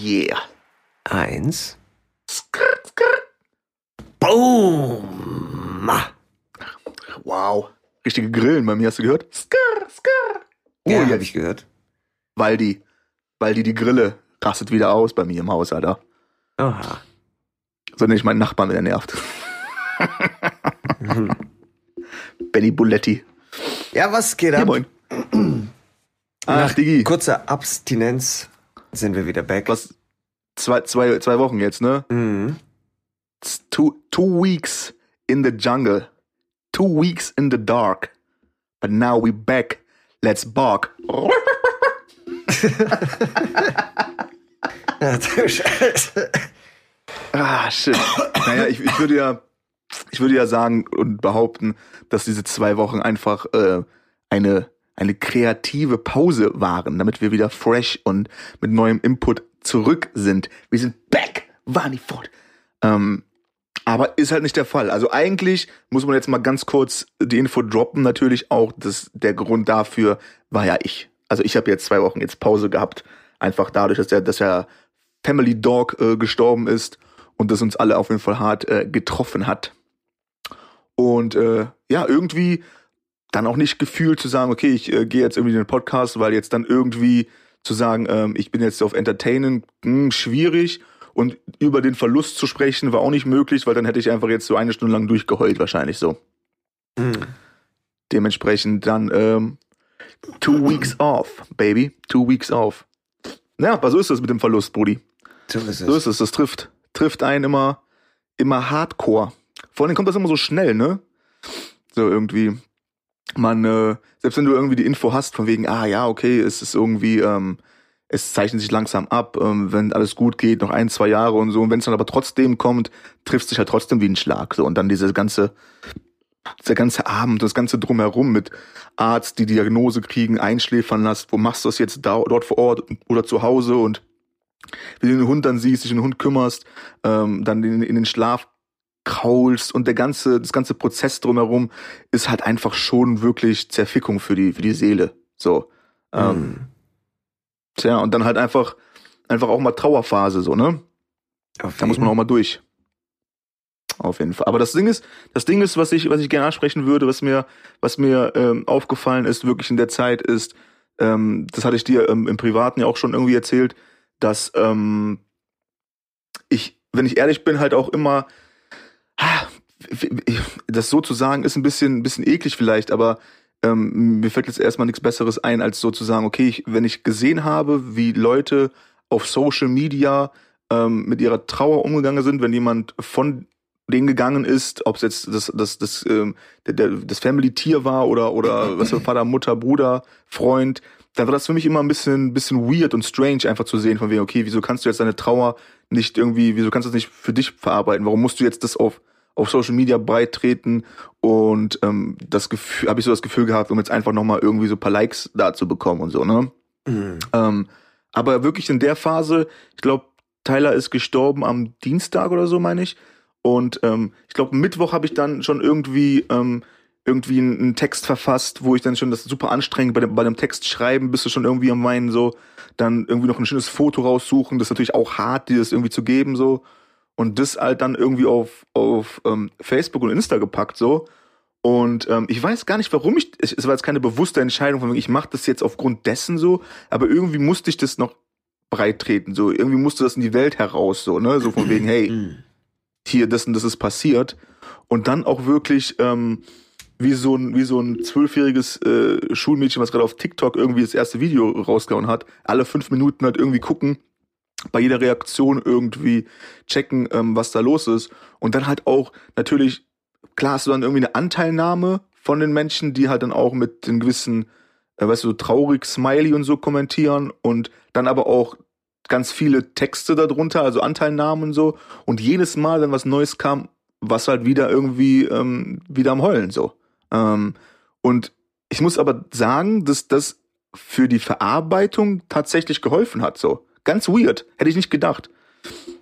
Yeah. Eins. Boom. Wow. Richtige Grillen bei mir, hast du gehört? Skrr, skrr. Oh, Ja, habe ich gehört. Waldi. Waldi, die Grille rastet wieder aus bei mir im Haus, Alter. Aha. So nenne ich meinen Nachbarn, wenn er nervt. Benny Buletti. Ja, was geht Ja, ab? moin. Ach, Nach Digi. kurzer Abstinenz sind wir wieder back. Was? Zwei, zwei, zwei Wochen jetzt, ne? Mhm. Two, two weeks in the jungle. Two weeks in the dark. But now we back. Let's bark. Ja, du Scheiße. Ah, shit. naja, ich, ich würde ja, ich würde ja sagen und behaupten, dass diese zwei Wochen einfach äh, eine, eine kreative Pause waren, damit wir wieder fresh und mit neuem Input zurück sind. Wir sind back, waren die fort. Ähm, aber ist halt nicht der Fall. Also eigentlich muss man jetzt mal ganz kurz die Info droppen. Natürlich auch, dass der Grund dafür war ja ich. Also ich habe jetzt zwei Wochen jetzt Pause gehabt, einfach dadurch, dass der, dass der Family Dog äh, gestorben ist und das uns alle auf jeden Fall hart äh, getroffen hat. Und äh, ja, irgendwie dann auch nicht gefühlt zu sagen, okay, ich äh, gehe jetzt irgendwie in den Podcast, weil jetzt dann irgendwie zu sagen, ähm, ich bin jetzt auf Entertainen, mh, schwierig. Und über den Verlust zu sprechen war auch nicht möglich, weil dann hätte ich einfach jetzt so eine Stunde lang durchgeheult, wahrscheinlich so. Mhm. Dementsprechend dann ähm, two weeks off, baby. Two weeks off. Ja, aber so ist das mit dem Verlust, Brudi. So ist So es. ist es, das trifft, trifft einen immer, immer hardcore. Vor allem kommt das immer so schnell, ne? So irgendwie. Man, äh, selbst wenn du irgendwie die Info hast, von wegen, ah ja, okay, es ist irgendwie, ähm, es zeichnet sich langsam ab, ähm, wenn alles gut geht, noch ein, zwei Jahre und so. Und wenn es dann aber trotzdem kommt, trifft sich halt trotzdem wie ein Schlag. So. Und dann diese ganze, der ganze Abend, das ganze Drumherum mit Arzt, die Diagnose kriegen, einschläfern lässt, wo machst du das jetzt da, dort vor Ort oder zu Hause und wie du den Hund dann siehst, dich den Hund kümmerst, ähm, dann in, in den Schlaf kraulst und der ganze, das ganze Prozess drumherum ist halt einfach schon wirklich Zerfickung für die, für die Seele. So. Ähm, Mhm. Tja, und dann halt einfach, einfach auch mal Trauerphase, so, ne? Auf Da muss man auch mal durch. Auf jeden Fall. Aber das Ding ist, das Ding ist, was ich, was ich gerne ansprechen würde, was mir, was mir ähm, aufgefallen ist, wirklich in der Zeit, ist, ähm, das hatte ich dir ähm, im Privaten ja auch schon irgendwie erzählt, dass ähm, ich, wenn ich ehrlich bin, halt auch immer, das so zu sagen, ist ein bisschen, ein bisschen eklig vielleicht, aber ähm, mir fällt jetzt erstmal nichts Besseres ein, als so zu sagen, okay, ich, wenn ich gesehen habe, wie Leute auf Social Media ähm, mit ihrer Trauer umgegangen sind, wenn jemand von denen gegangen ist, ob es jetzt das, das, das, ähm, der, der, das Family-Tier war oder, oder was für Vater, Mutter, Bruder, Freund, dann war das für mich immer ein bisschen, bisschen weird und strange, einfach zu sehen, von wegen, okay, wieso kannst du jetzt deine Trauer nicht irgendwie, wieso kannst du das nicht für dich verarbeiten? Warum musst du jetzt das auf, auf Social Media breit treten? Und ähm, das Gefühl, habe ich so das Gefühl gehabt, um jetzt einfach nochmal irgendwie so ein paar Likes da zu bekommen und so, ne? Mhm. Ähm, aber wirklich in der Phase, ich glaube, Tyler ist gestorben am Dienstag oder so, meine ich. Und ähm, ich glaube, Mittwoch habe ich dann schon irgendwie ähm, irgendwie einen, Text verfasst, wo ich dann schon das super anstrengend bei dem, bei dem Text schreiben, bist du schon irgendwie am meinen so, dann irgendwie noch ein schönes Foto raussuchen, das ist natürlich auch hart, dir das irgendwie zu geben so und das halt dann irgendwie auf auf ähm, Facebook und Insta gepackt so. Und ähm, ich weiß gar nicht, warum ich es es war jetzt keine bewusste Entscheidung von wegen, ich mache das jetzt aufgrund dessen so, aber irgendwie musste ich das noch breit treten so, irgendwie musste das in die Welt heraus so, ne, so von wegen, hey, Mhm. hier das und das ist passiert. Und dann auch wirklich ähm, wie so ein wie so ein zwölfjähriges äh, Schulmädchen, was gerade auf TikTok irgendwie das erste Video rausgehauen hat, alle fünf Minuten halt irgendwie gucken, bei jeder Reaktion irgendwie checken, ähm, was da los ist und dann halt auch natürlich klar hast du dann irgendwie eine Anteilnahme von den Menschen, die halt dann auch mit den gewissen, äh, weißt du, so traurig Smiley und so kommentieren und dann aber auch ganz viele Texte darunter, also Anteilnahmen und so. Und jedes Mal, wenn was Neues kam, was halt wieder irgendwie ähm, wieder am Heulen so. Ähm, und ich muss aber sagen, dass das für die Verarbeitung tatsächlich geholfen hat. So ganz weird, hätte ich nicht gedacht.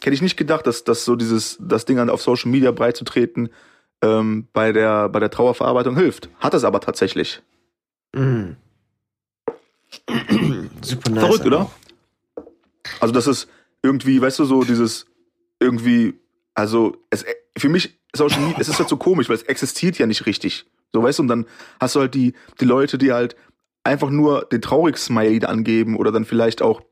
Hätte ich nicht gedacht, dass dass so dieses das Ding auf Social Media breit zu treten ähm, bei der bei der Trauerverarbeitung hilft. Hat es aber tatsächlich. Mhm. Super nice. Verrückt, oder? Also das ist irgendwie, weißt du, so dieses irgendwie, also es für mich schon nie, es ist halt so komisch, weil es existiert ja nicht richtig. So, weißt du, und dann hast du halt die, die Leute, die halt einfach nur den Traurig-Smiley da angeben oder dann vielleicht auch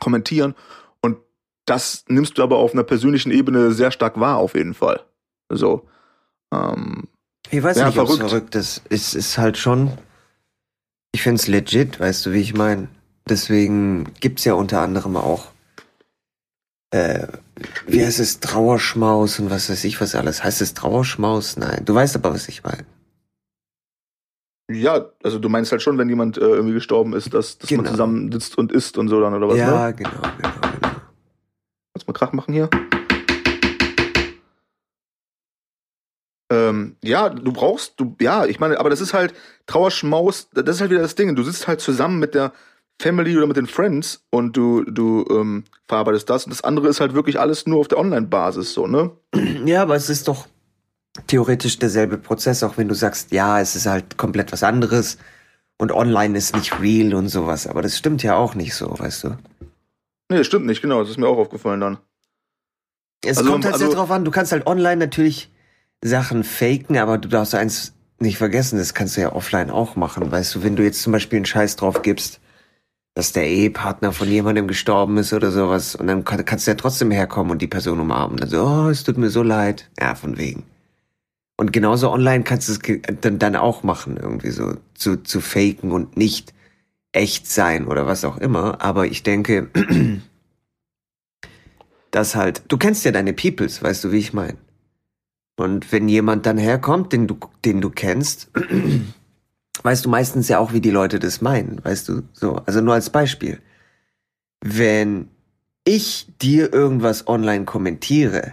kommentieren. Und das nimmst du aber auf einer persönlichen Ebene sehr stark wahr, auf jeden Fall. So. Ähm, Ich weiß Ja, nicht, es verrückt. verrückt ist. Es ist halt schon. Ich finde es legit, weißt du, wie ich meine. Deswegen gibt's ja unter anderem auch. Äh, wie heißt es? Trauerschmaus und was weiß ich was alles. Heißt es Trauerschmaus? Nein. Du weißt aber, was ich meine. Ja, also du meinst halt schon, wenn jemand äh, irgendwie gestorben ist, dass, dass man Genau. zusammen sitzt und isst und so dann, oder was, ja, ne? genau, genau, genau. Kannst mal Krach machen hier? Ähm, ja, du brauchst, du, ja, ich meine, aber das ist halt Trauerschmaus, das ist halt wieder das Ding. Du sitzt halt zusammen mit der Family oder mit den Friends und du, du ähm, verarbeitest das. Und das andere ist halt wirklich alles nur auf der Online-Basis, so, ne? Ja, aber es ist doch theoretisch derselbe Prozess, auch wenn du sagst, ja, es ist halt komplett was anderes und online ist nicht real und sowas. Aber das stimmt ja auch nicht so, weißt du. Nee, das stimmt nicht, genau. Das ist mir auch aufgefallen dann. Es Also- kommt halt sehr also- drauf an. Du kannst halt online natürlich Sachen faken, aber du darfst eins nicht vergessen, das kannst du ja offline auch machen. Weißt du, wenn du jetzt zum Beispiel einen Scheiß drauf gibst, dass der Ehepartner von jemandem gestorben ist oder sowas, und dann kann, kannst du ja trotzdem herkommen und die Person umarmen. Dann so, oh, es tut mir so leid. Ja, von wegen. Und genauso online kannst du es dann, dann auch machen, irgendwie so zu, zu faken und nicht echt sein oder was auch immer. Aber ich denke, dass halt, du kennst ja deine Peoples, weißt du, wie ich meine. Und wenn jemand dann herkommt, den du, den du kennst, weißt du meistens ja auch, wie die Leute das meinen, weißt du, so. Also nur als Beispiel. Wenn ich dir irgendwas online kommentiere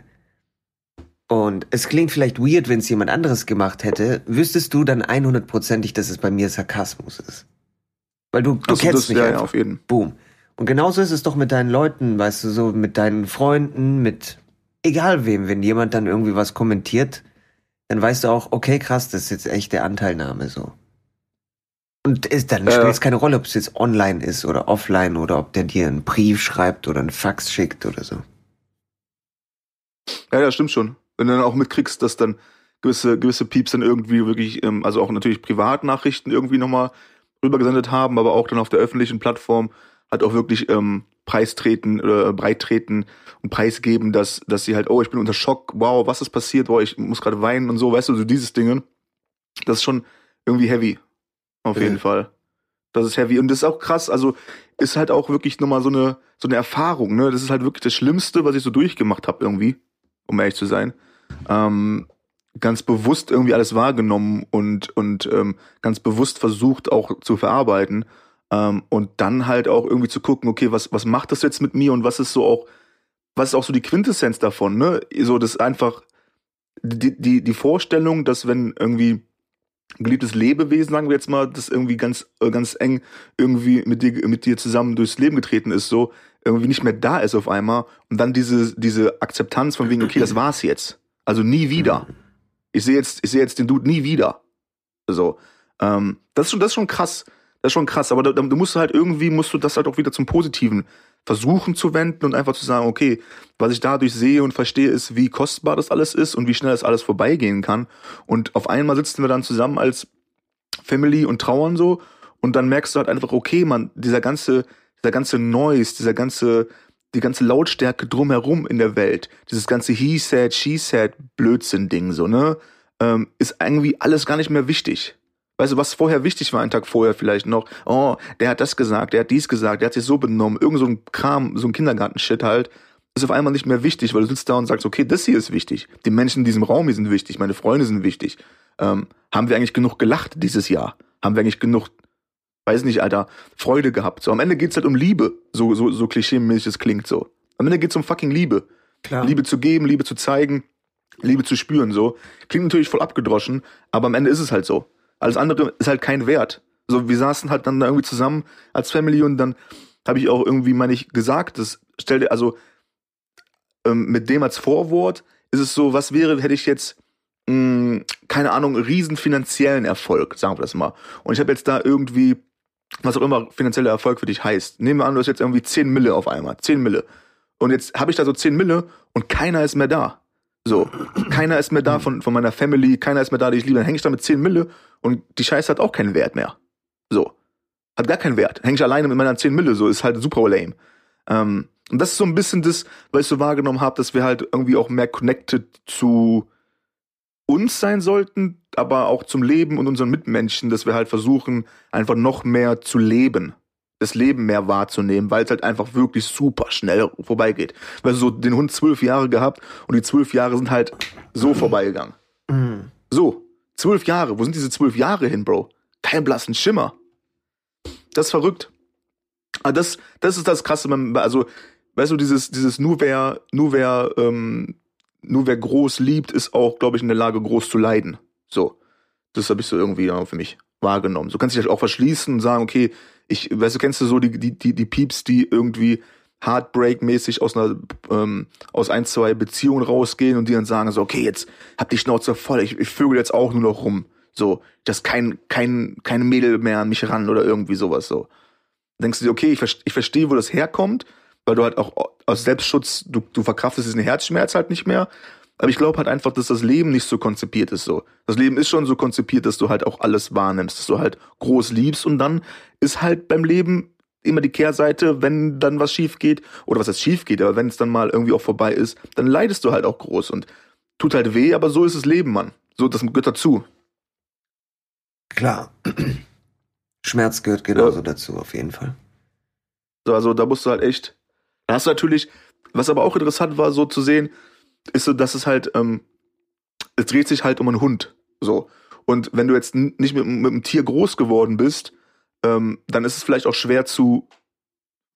und es klingt vielleicht weird, wenn es jemand anderes gemacht hätte, wüsstest du dann 100%ig, dass es bei mir Sarkasmus ist. Weil du, du Also kennst das, mich ja, einfach. ja, auf jeden. Boom. Und genauso ist es doch mit deinen Leuten, weißt du, so mit deinen Freunden, mit egal wem, wenn jemand dann irgendwie was kommentiert, dann weißt du auch, okay, krass, das ist jetzt echt der Anteilnahme so. Und ist, dann Äh. spielt es keine Rolle, ob es jetzt online ist oder offline oder ob der dir einen Brief schreibt oder einen Fax schickt oder so. Ja, ja, stimmt schon. Wenn du dann auch mitkriegst, dass dann gewisse, gewisse Pieps dann irgendwie wirklich, ähm, also auch natürlich Privatnachrichten irgendwie nochmal rübergesendet haben, aber auch dann auf der öffentlichen Plattform halt auch wirklich ähm, preistreten oder breittreten und preisgeben, dass, dass sie halt, oh, ich bin unter Schock, wow, was ist passiert, wow, ich muss gerade weinen und so, weißt du, so dieses Dinge. Das ist schon irgendwie heavy. Auf Ja. jeden Fall. Das ist heavy. Und das ist auch krass, also ist halt auch wirklich nochmal so eine, so eine Erfahrung, ne? Das ist halt wirklich das Schlimmste, was ich so durchgemacht habe irgendwie, um ehrlich zu sein. Ähm, ganz bewusst irgendwie alles wahrgenommen und, und ähm, ganz bewusst versucht auch zu verarbeiten. Ähm, und dann halt auch irgendwie zu gucken, okay, was, was macht das jetzt mit mir und was ist so auch, was ist auch so die Quintessenz davon, ne? So, das einfach die, die, die Vorstellung, dass wenn irgendwie ein geliebtes Lebewesen, sagen wir jetzt mal, das irgendwie ganz, äh, ganz eng irgendwie mit dir, mit dir zusammen durchs Leben getreten ist, so, irgendwie nicht mehr da ist auf einmal und dann diese, diese Akzeptanz von wegen, okay, das war's jetzt. Also nie wieder. Ich sehe jetzt, ich sehe jetzt den Dude nie wieder. So, ähm, das ist schon, das ist schon krass. Das ist schon krass, aber da- du musst halt irgendwie, musst du das halt auch wieder zum Positiven versuchen zu wenden und einfach zu sagen, okay, was ich dadurch sehe und verstehe, ist, wie kostbar das alles ist und wie schnell das alles vorbeigehen kann. Und auf einmal sitzen wir dann zusammen als Family und trauern so und dann merkst du halt einfach, okay, man, dieser ganze, dieser ganze Noise, dieser ganze, die ganze Lautstärke drumherum in der Welt, dieses ganze He said, She said Blödsinn-Ding so, ne, ähm, ist irgendwie alles gar nicht mehr wichtig. Weißt du, was vorher wichtig war, einen Tag vorher vielleicht noch, oh, der hat das gesagt, der hat dies gesagt, der hat sich so benommen, irgend so ein Kram, so ein Kindergarten-Shit halt, ist auf einmal nicht mehr wichtig, weil du sitzt da und sagst, okay, das hier ist wichtig. Die Menschen in diesem Raum hier sind wichtig, meine Freunde sind wichtig. Ähm, haben wir eigentlich genug gelacht dieses Jahr? Haben wir eigentlich genug, weiß nicht, Alter, Freude gehabt? So, am Ende geht's halt um Liebe, so, so, so klischee-mäßig es klingt so. Am Ende geht's um fucking Liebe. Klar. Liebe zu geben, Liebe zu zeigen, Liebe zu spüren, so. Klingt natürlich voll abgedroschen, aber am Ende ist es halt so. Alles andere ist halt kein Wert. So, wir saßen halt dann da irgendwie zusammen als Family und dann habe ich auch irgendwie, meine ich, gesagt, das stell dir, also ähm, mit dem als Vorwort ist es so, was wäre, hätte ich jetzt, mh, keine Ahnung, riesen finanziellen Erfolg, sagen wir das mal. Und ich habe jetzt da irgendwie, was auch immer finanzieller Erfolg für dich heißt. Nehmen wir an, du hast jetzt irgendwie 10 Mille auf einmal, 10 Mille. Und jetzt habe ich da so 10 Mille und keiner ist mehr da. So, keiner ist mehr da von, von meiner Family, keiner ist mehr da, die ich liebe. Dann hänge ich da mit 10 Mille und die Scheiße hat auch keinen Wert mehr. So. Hat gar keinen Wert. Hänge ich alleine mit meiner 10 Mille, so ist halt super lame. Ähm, und das ist so ein bisschen das, was ich so wahrgenommen habe, dass wir halt irgendwie auch mehr connected zu uns sein sollten, aber auch zum Leben und unseren Mitmenschen, dass wir halt versuchen, einfach noch mehr zu leben. Das Leben mehr wahrzunehmen, weil es halt einfach wirklich super schnell vorbeigeht. Weil so den Hund zwölf Jahre gehabt und die zwölf Jahre sind halt so vorbeigegangen. Mhm. So, zwölf Jahre. Wo sind diese zwölf Jahre hin, Bro? Kein blassen Schimmer. Das ist verrückt. Aber das, das ist das Krasse. Also, weißt du, dieses, dieses nur wer, nur wer, ähm, nur wer groß liebt, ist auch, glaube ich, in der Lage, groß zu leiden. So. Das habe ich so irgendwie ja, für mich wahrgenommen. So kannst du dich auch verschließen und sagen, okay, ich, weißt du, kennst du so die, die, die, die Pieps, die irgendwie Heartbreak-mäßig aus einer, ähm, aus ein, zwei Beziehungen rausgehen und die dann sagen so, okay, jetzt hab die Schnauze voll, ich, ich vögel jetzt auch nur noch rum. So, dass kein, kein, kein Mädel mehr an mich ran oder irgendwie sowas so. Denkst du dir, okay, ich, ich verstehe, wo das herkommt, weil du halt auch aus Selbstschutz, du, du verkraftest diesen Herzschmerz halt nicht mehr. Aber ich glaube halt einfach, dass das Leben nicht so konzipiert ist so. Das Leben ist schon so konzipiert, dass du halt auch alles wahrnimmst, dass du halt groß liebst und dann ist halt beim Leben immer die Kehrseite, wenn dann was schief geht, oder was jetzt schief geht, aber wenn es dann mal irgendwie auch vorbei ist, dann leidest du halt auch groß und tut halt weh, aber so ist das Leben, Mann. So, das gehört dazu. Klar. Schmerz gehört genauso dazu, auf jeden Fall. So, also da musst du halt echt. Da hast du natürlich, was aber auch interessant war, so zu sehen, ist so, dass es halt, ähm, es dreht sich halt um einen Hund. So. Und wenn du jetzt nicht mit, mit einem Tier groß geworden bist, ähm, dann ist es vielleicht auch schwer zu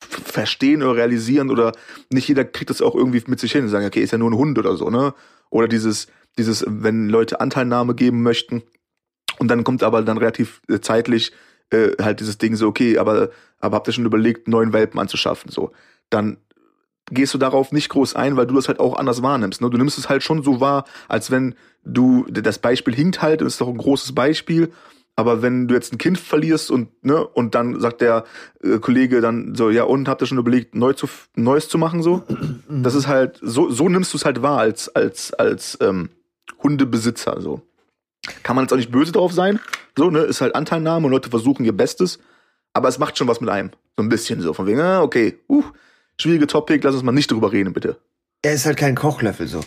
verstehen oder realisieren oder nicht jeder kriegt das auch irgendwie mit sich hin und sagen, okay, ist ja nur ein Hund oder so, ne? Oder dieses, dieses, wenn Leute Anteilnahme geben möchten und dann kommt aber dann relativ äh, zeitlich äh, halt dieses Ding so, okay, aber, aber habt ihr schon überlegt, neuen Welpen anzuschaffen, so. Dann gehst du darauf nicht groß ein, weil du das halt auch anders wahrnimmst. Ne? Du nimmst es halt schon so wahr, als wenn du, das Beispiel hinkt halt, ist doch ein großes Beispiel, aber wenn du jetzt ein Kind verlierst und, ne, und dann sagt der äh, Kollege dann so, ja, und habt ihr schon überlegt, neu zu, Neues zu machen, so? Das ist halt, so, so nimmst du es halt wahr als, als, als ähm, Hundebesitzer, so. Kann man jetzt auch nicht böse drauf sein, so, ne, ist halt Anteilnahme und Leute versuchen ihr Bestes, aber es macht schon was mit einem. So ein bisschen so, von wegen, ah, okay, uh, schwierige Topic, lass uns mal nicht drüber reden, bitte. Er ist halt kein Kochlöffel so.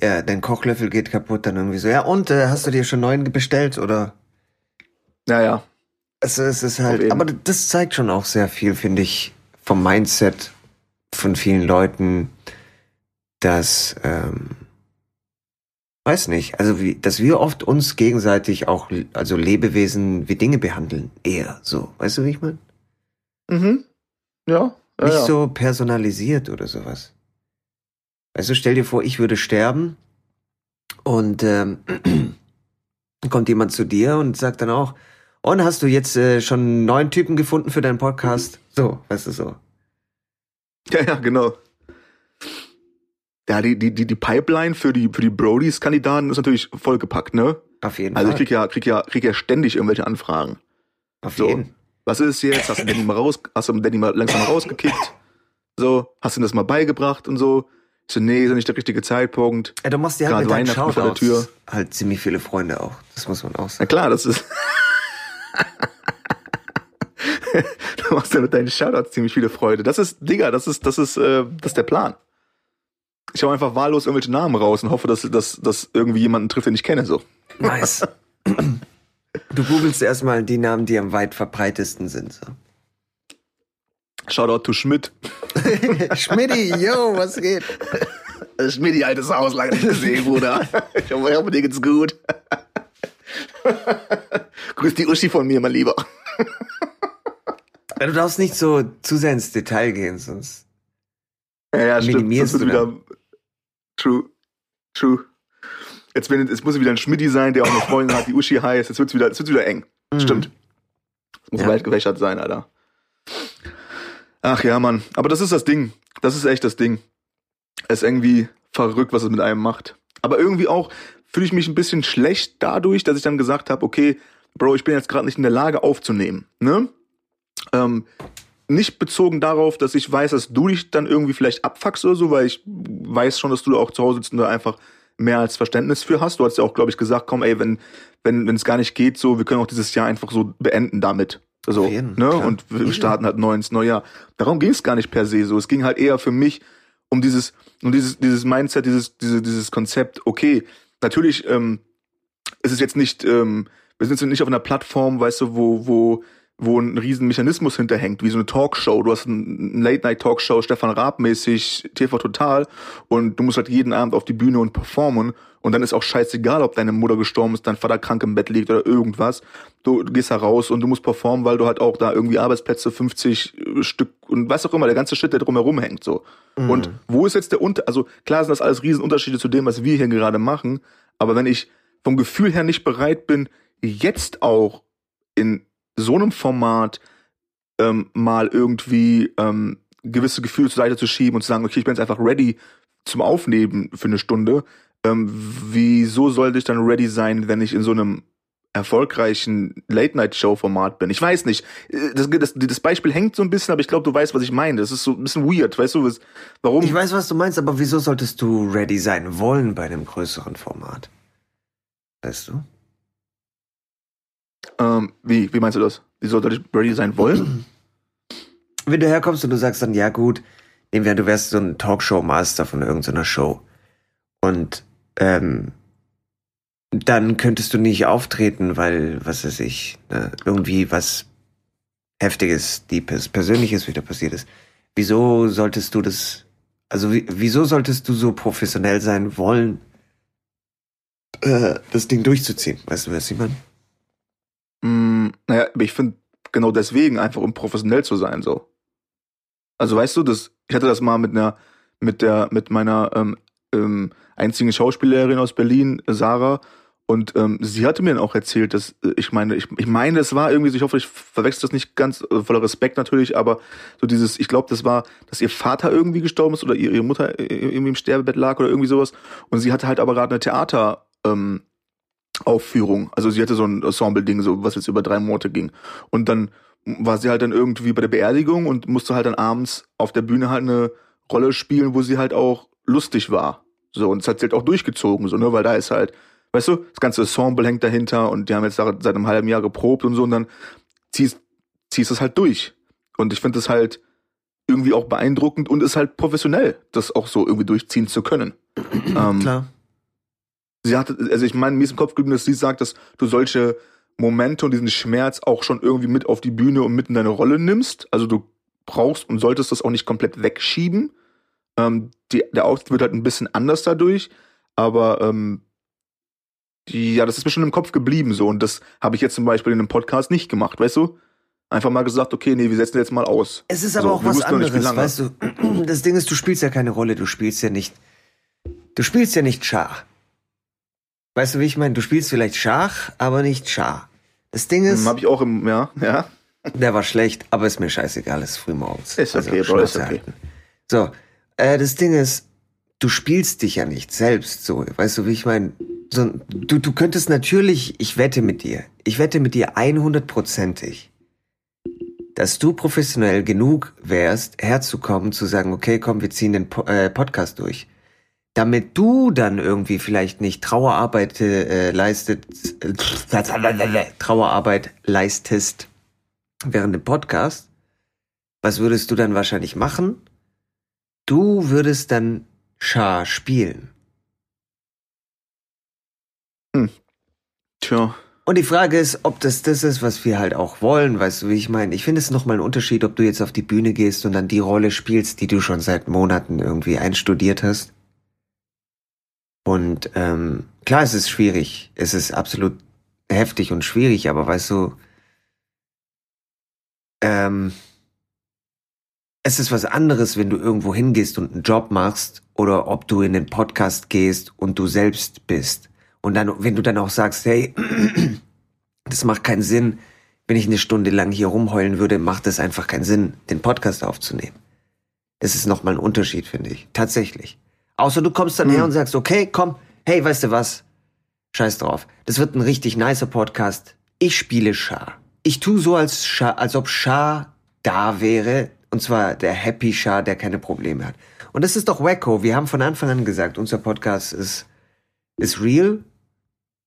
Ja, dein Kochlöffel geht kaputt, dann irgendwie so. Ja, und äh, hast du dir schon neuen bestellt oder? Naja, Es, es ist halt, aber das zeigt schon auch sehr viel, finde ich, vom Mindset von vielen Leuten, dass, ähm, weiß nicht, also wie, dass wir oft uns gegenseitig auch, also Lebewesen wie Dinge behandeln, eher so, weißt du, wie ich meine? mhm. Ja, ja, Nicht ja. so personalisiert oder sowas. Weißt du, stell dir vor, ich würde sterben und ähm, kommt jemand zu dir und sagt dann auch, und hast du jetzt äh, schon einen neuen Typen gefunden für deinen Podcast? So, weißt du so. Ja, ja, genau. Ja, die, die, die, die Pipeline für die, für die Brodies-Kandidaten ist natürlich vollgepackt, ne? Auf jeden Also ich Fall. krieg ja, krieg ja, krieg ja ständig irgendwelche Anfragen. Auf so. jeden. Was ist jetzt? Hast du Danny mal raus, hast du Danny mal langsam mal rausgekickt? So, hast du ihm das mal beigebracht und so? Ich so, nee, ist ja nicht der richtige Zeitpunkt. Ja, du machst dir halt Gerade mit deinen vor der Shoutouts Tür. halt ziemlich viele Freunde auch. Das muss man auch Na sagen. klar, das ist. du machst ja mit deinen Shoutouts ziemlich viele Freude. Das ist, Digga, das ist, das ist, äh, das ist der Plan. Ich hau einfach wahllos irgendwelche Namen raus und hoffe, dass, dass, dass irgendwie jemanden trifft, den ich kenne, so. Nice. Du googelst erstmal die Namen, die am weit verbreitesten sind. So. Shoutout to Schmidt. Schmidti, yo, was geht? Schmidt, altes Haus, lange nicht gesehen, Bruder. Ich hoffe, dir geht's gut. Grüß die Uschi von mir, mein Lieber. Ja, du darfst nicht so zu sehr ins Detail gehen, sonst. Ja, ja, stimmt. Minimierst wird du wieder. True. True. Jetzt, wenn, jetzt muss es wieder ein Schmidti sein, der auch eine Freundin hat, die Uschi heißt. Jetzt wird's wieder, jetzt wird's wieder eng. Stimmt. Das muss Ja. weit gewächert sein, Alter. Ach ja, Mann. Aber das ist das Ding. Das ist echt das Ding. Es ist irgendwie verrückt, was es mit einem macht. Aber irgendwie auch fühle ich mich ein bisschen schlecht dadurch, dass ich dann gesagt habe, okay, Bro, ich bin jetzt gerade nicht in der Lage aufzunehmen. Ne? Ähm, nicht bezogen darauf, dass ich weiß, dass du dich dann irgendwie vielleicht abfuckst oder so, weil ich weiß schon, dass du auch zu Hause sitzt und da einfach mehr als Verständnis für hast. Du hast ja auch, glaube ich, gesagt, komm, ey, wenn wenn wenn es gar nicht geht, so, wir können auch dieses Jahr einfach so beenden damit. So, jeden, ne? klar. Und wir starten halt neu ins neue Jahr. Darum ging es gar nicht per se so. Es ging halt eher für mich um dieses, um dieses, dieses Mindset, dieses, diese, dieses Konzept, okay, natürlich ähm, ist es jetzt nicht, ähm, wir sind jetzt nicht auf einer Plattform, weißt du, wo, wo, wo ein riesen Mechanismus hinterhängt, wie so eine Talkshow. Du hast eine Late-Night-Talkshow, Stefan Raab mäßig, TV Total und du musst halt jeden Abend auf die Bühne und performen und dann ist auch scheißegal, ob deine Mutter gestorben ist, dein Vater krank im Bett liegt oder irgendwas. Du, du gehst da raus und du musst performen, weil du halt auch da irgendwie Arbeitsplätze, 50 Stück und was auch immer, der ganze Shit, der drumherum hängt, so. Und wo ist jetzt der Unter, also klar sind das alles Riesenunterschiede zu dem, was wir hier gerade machen, aber wenn ich vom Gefühl her nicht bereit bin, jetzt auch in so einem Format ähm, mal irgendwie ähm, gewisse Gefühle zur Seite zu schieben und zu sagen, okay, ich bin jetzt einfach ready zum Aufnehmen für eine Stunde. Ähm, wieso sollte ich dann ready sein, wenn ich in so einem erfolgreichen Late-Night-Show-Format bin? Ich weiß nicht. Das, das, das Beispiel hängt so ein bisschen, aber ich glaube, du weißt, was ich meine. Das ist so ein bisschen weird, weißt du, was, warum? Ich weiß, was du meinst, aber wieso solltest du ready sein wollen bei einem größeren Format? Weißt du? Ähm, wie, wie meinst du das? Wie sollte ich ready sein wollen? Wenn du herkommst und du sagst dann, ja gut, nehmen wir, du wärst so ein Talkshow-Master von irgendeiner Show. Und ähm, dann könntest du nicht auftreten, weil, was weiß ich, ne, irgendwie was Heftiges, Deepes, Persönliches wieder passiert ist. Wieso solltest du das, also wie, wieso solltest du so professionell sein wollen, äh, das Ding durchzuziehen? Weißt du, was ich meine? Mm, naja, aber ich finde genau deswegen einfach, um professionell zu sein, so. Also weißt du, das, ich hatte das mal mit einer, mit der, mit meiner ähm, ähm, einzigen Schauspielerin aus Berlin, Sarah, und ähm, sie hatte mir dann auch erzählt, dass äh, ich meine, ich, ich meine, es war irgendwie, so, ich hoffe, ich verwechsel das nicht ganz, äh, voller Respekt natürlich, aber so dieses, ich glaube, das war, dass ihr Vater irgendwie gestorben ist oder ihre, Mutter äh, irgendwie im Sterbebett lag oder irgendwie sowas. Und sie hatte halt aber gerade eine Theater, ähm, Aufführung. Also sie hatte so ein Ensemble-Ding, so was jetzt über drei Monate ging. Und dann war sie halt dann irgendwie bei der Beerdigung und musste halt dann abends auf der Bühne halt eine Rolle spielen, wo sie halt auch lustig war. So, und das hat sie halt auch durchgezogen, so, ne, weil da ist halt, weißt du, das ganze Ensemble hängt dahinter und die haben jetzt seit einem halben Jahr geprobt und so und dann ziehst, ziehst es halt durch. Und ich finde das halt irgendwie auch beeindruckend und ist halt professionell, das auch so irgendwie durchziehen zu können. ähm, Klar. Sie hatte, also ich meine, mir ist im Kopf geblieben, dass sie sagt, dass du solche Momente und diesen Schmerz auch schon irgendwie mit auf die Bühne und mit in deine Rolle nimmst. Also du brauchst und solltest das auch nicht komplett wegschieben. Ähm, die, der Auftritt wird halt ein bisschen anders dadurch, aber ähm, die, ja, das ist mir schon im Kopf geblieben so und das habe ich jetzt zum Beispiel in einem Podcast nicht gemacht, weißt du? Einfach mal gesagt, okay, nee, wir setzen jetzt mal aus. Es ist aber So, auch was nicht, anderes, lange. weißt du. Das Ding ist, du spielst ja keine Rolle, du spielst ja nicht. Du spielst ja nicht Schach. Weißt du, wie ich meine? Du spielst vielleicht Schach, aber nicht Schach. Das Ding ist, Habe ich auch im, ja, ja. der war schlecht, aber ist mir scheißegal, ist früh morgens. Also Ist okay, Bro, ist okay. halten. So, äh, das Ding ist, du spielst dich ja nicht selbst so. Weißt du, wie ich meine? So, du, du könntest natürlich, ich wette mit dir, ich wette mit dir 100%ig, dass du professionell genug wärst, herzukommen, zu sagen, okay, komm, wir ziehen den po äh, Podcast durch. Damit du dann irgendwie vielleicht nicht Trauerarbeit äh, leistet, äh, Trauerarbeit leistest während dem Podcast, was würdest du dann wahrscheinlich machen? Du würdest dann Schar spielen. Tja. Und die Frage ist, ob das das ist, was wir halt auch wollen, weißt du, wie ich meine? Ich finde es nochmal ein Unterschied, ob du jetzt auf die Bühne gehst und dann die Rolle spielst, die du schon seit Monaten irgendwie einstudiert hast. Und ähm, klar, es ist schwierig. Es ist absolut heftig und schwierig, aber weißt du, ähm, es ist was anderes, wenn du irgendwo hingehst und einen Job machst oder ob du in den Podcast gehst und du selbst bist. Und dann, wenn du dann auch sagst, hey, das macht keinen Sinn, wenn ich eine Stunde lang hier rumheulen würde, macht es einfach keinen Sinn, den Podcast aufzunehmen. Das ist nochmal ein Unterschied, finde ich. Tatsächlich. Außer du kommst dann Hm. her und sagst, okay, komm, hey, weißt du was? Scheiß drauf. Das wird ein richtig nicer Podcast. Ich spiele Schar. Ich tu so, als, Schar, als ob Schar da wäre. Und zwar der Happy Char, der keine Probleme hat. Und das ist doch wacko. Wir haben von Anfang an gesagt, unser Podcast ist, ist real.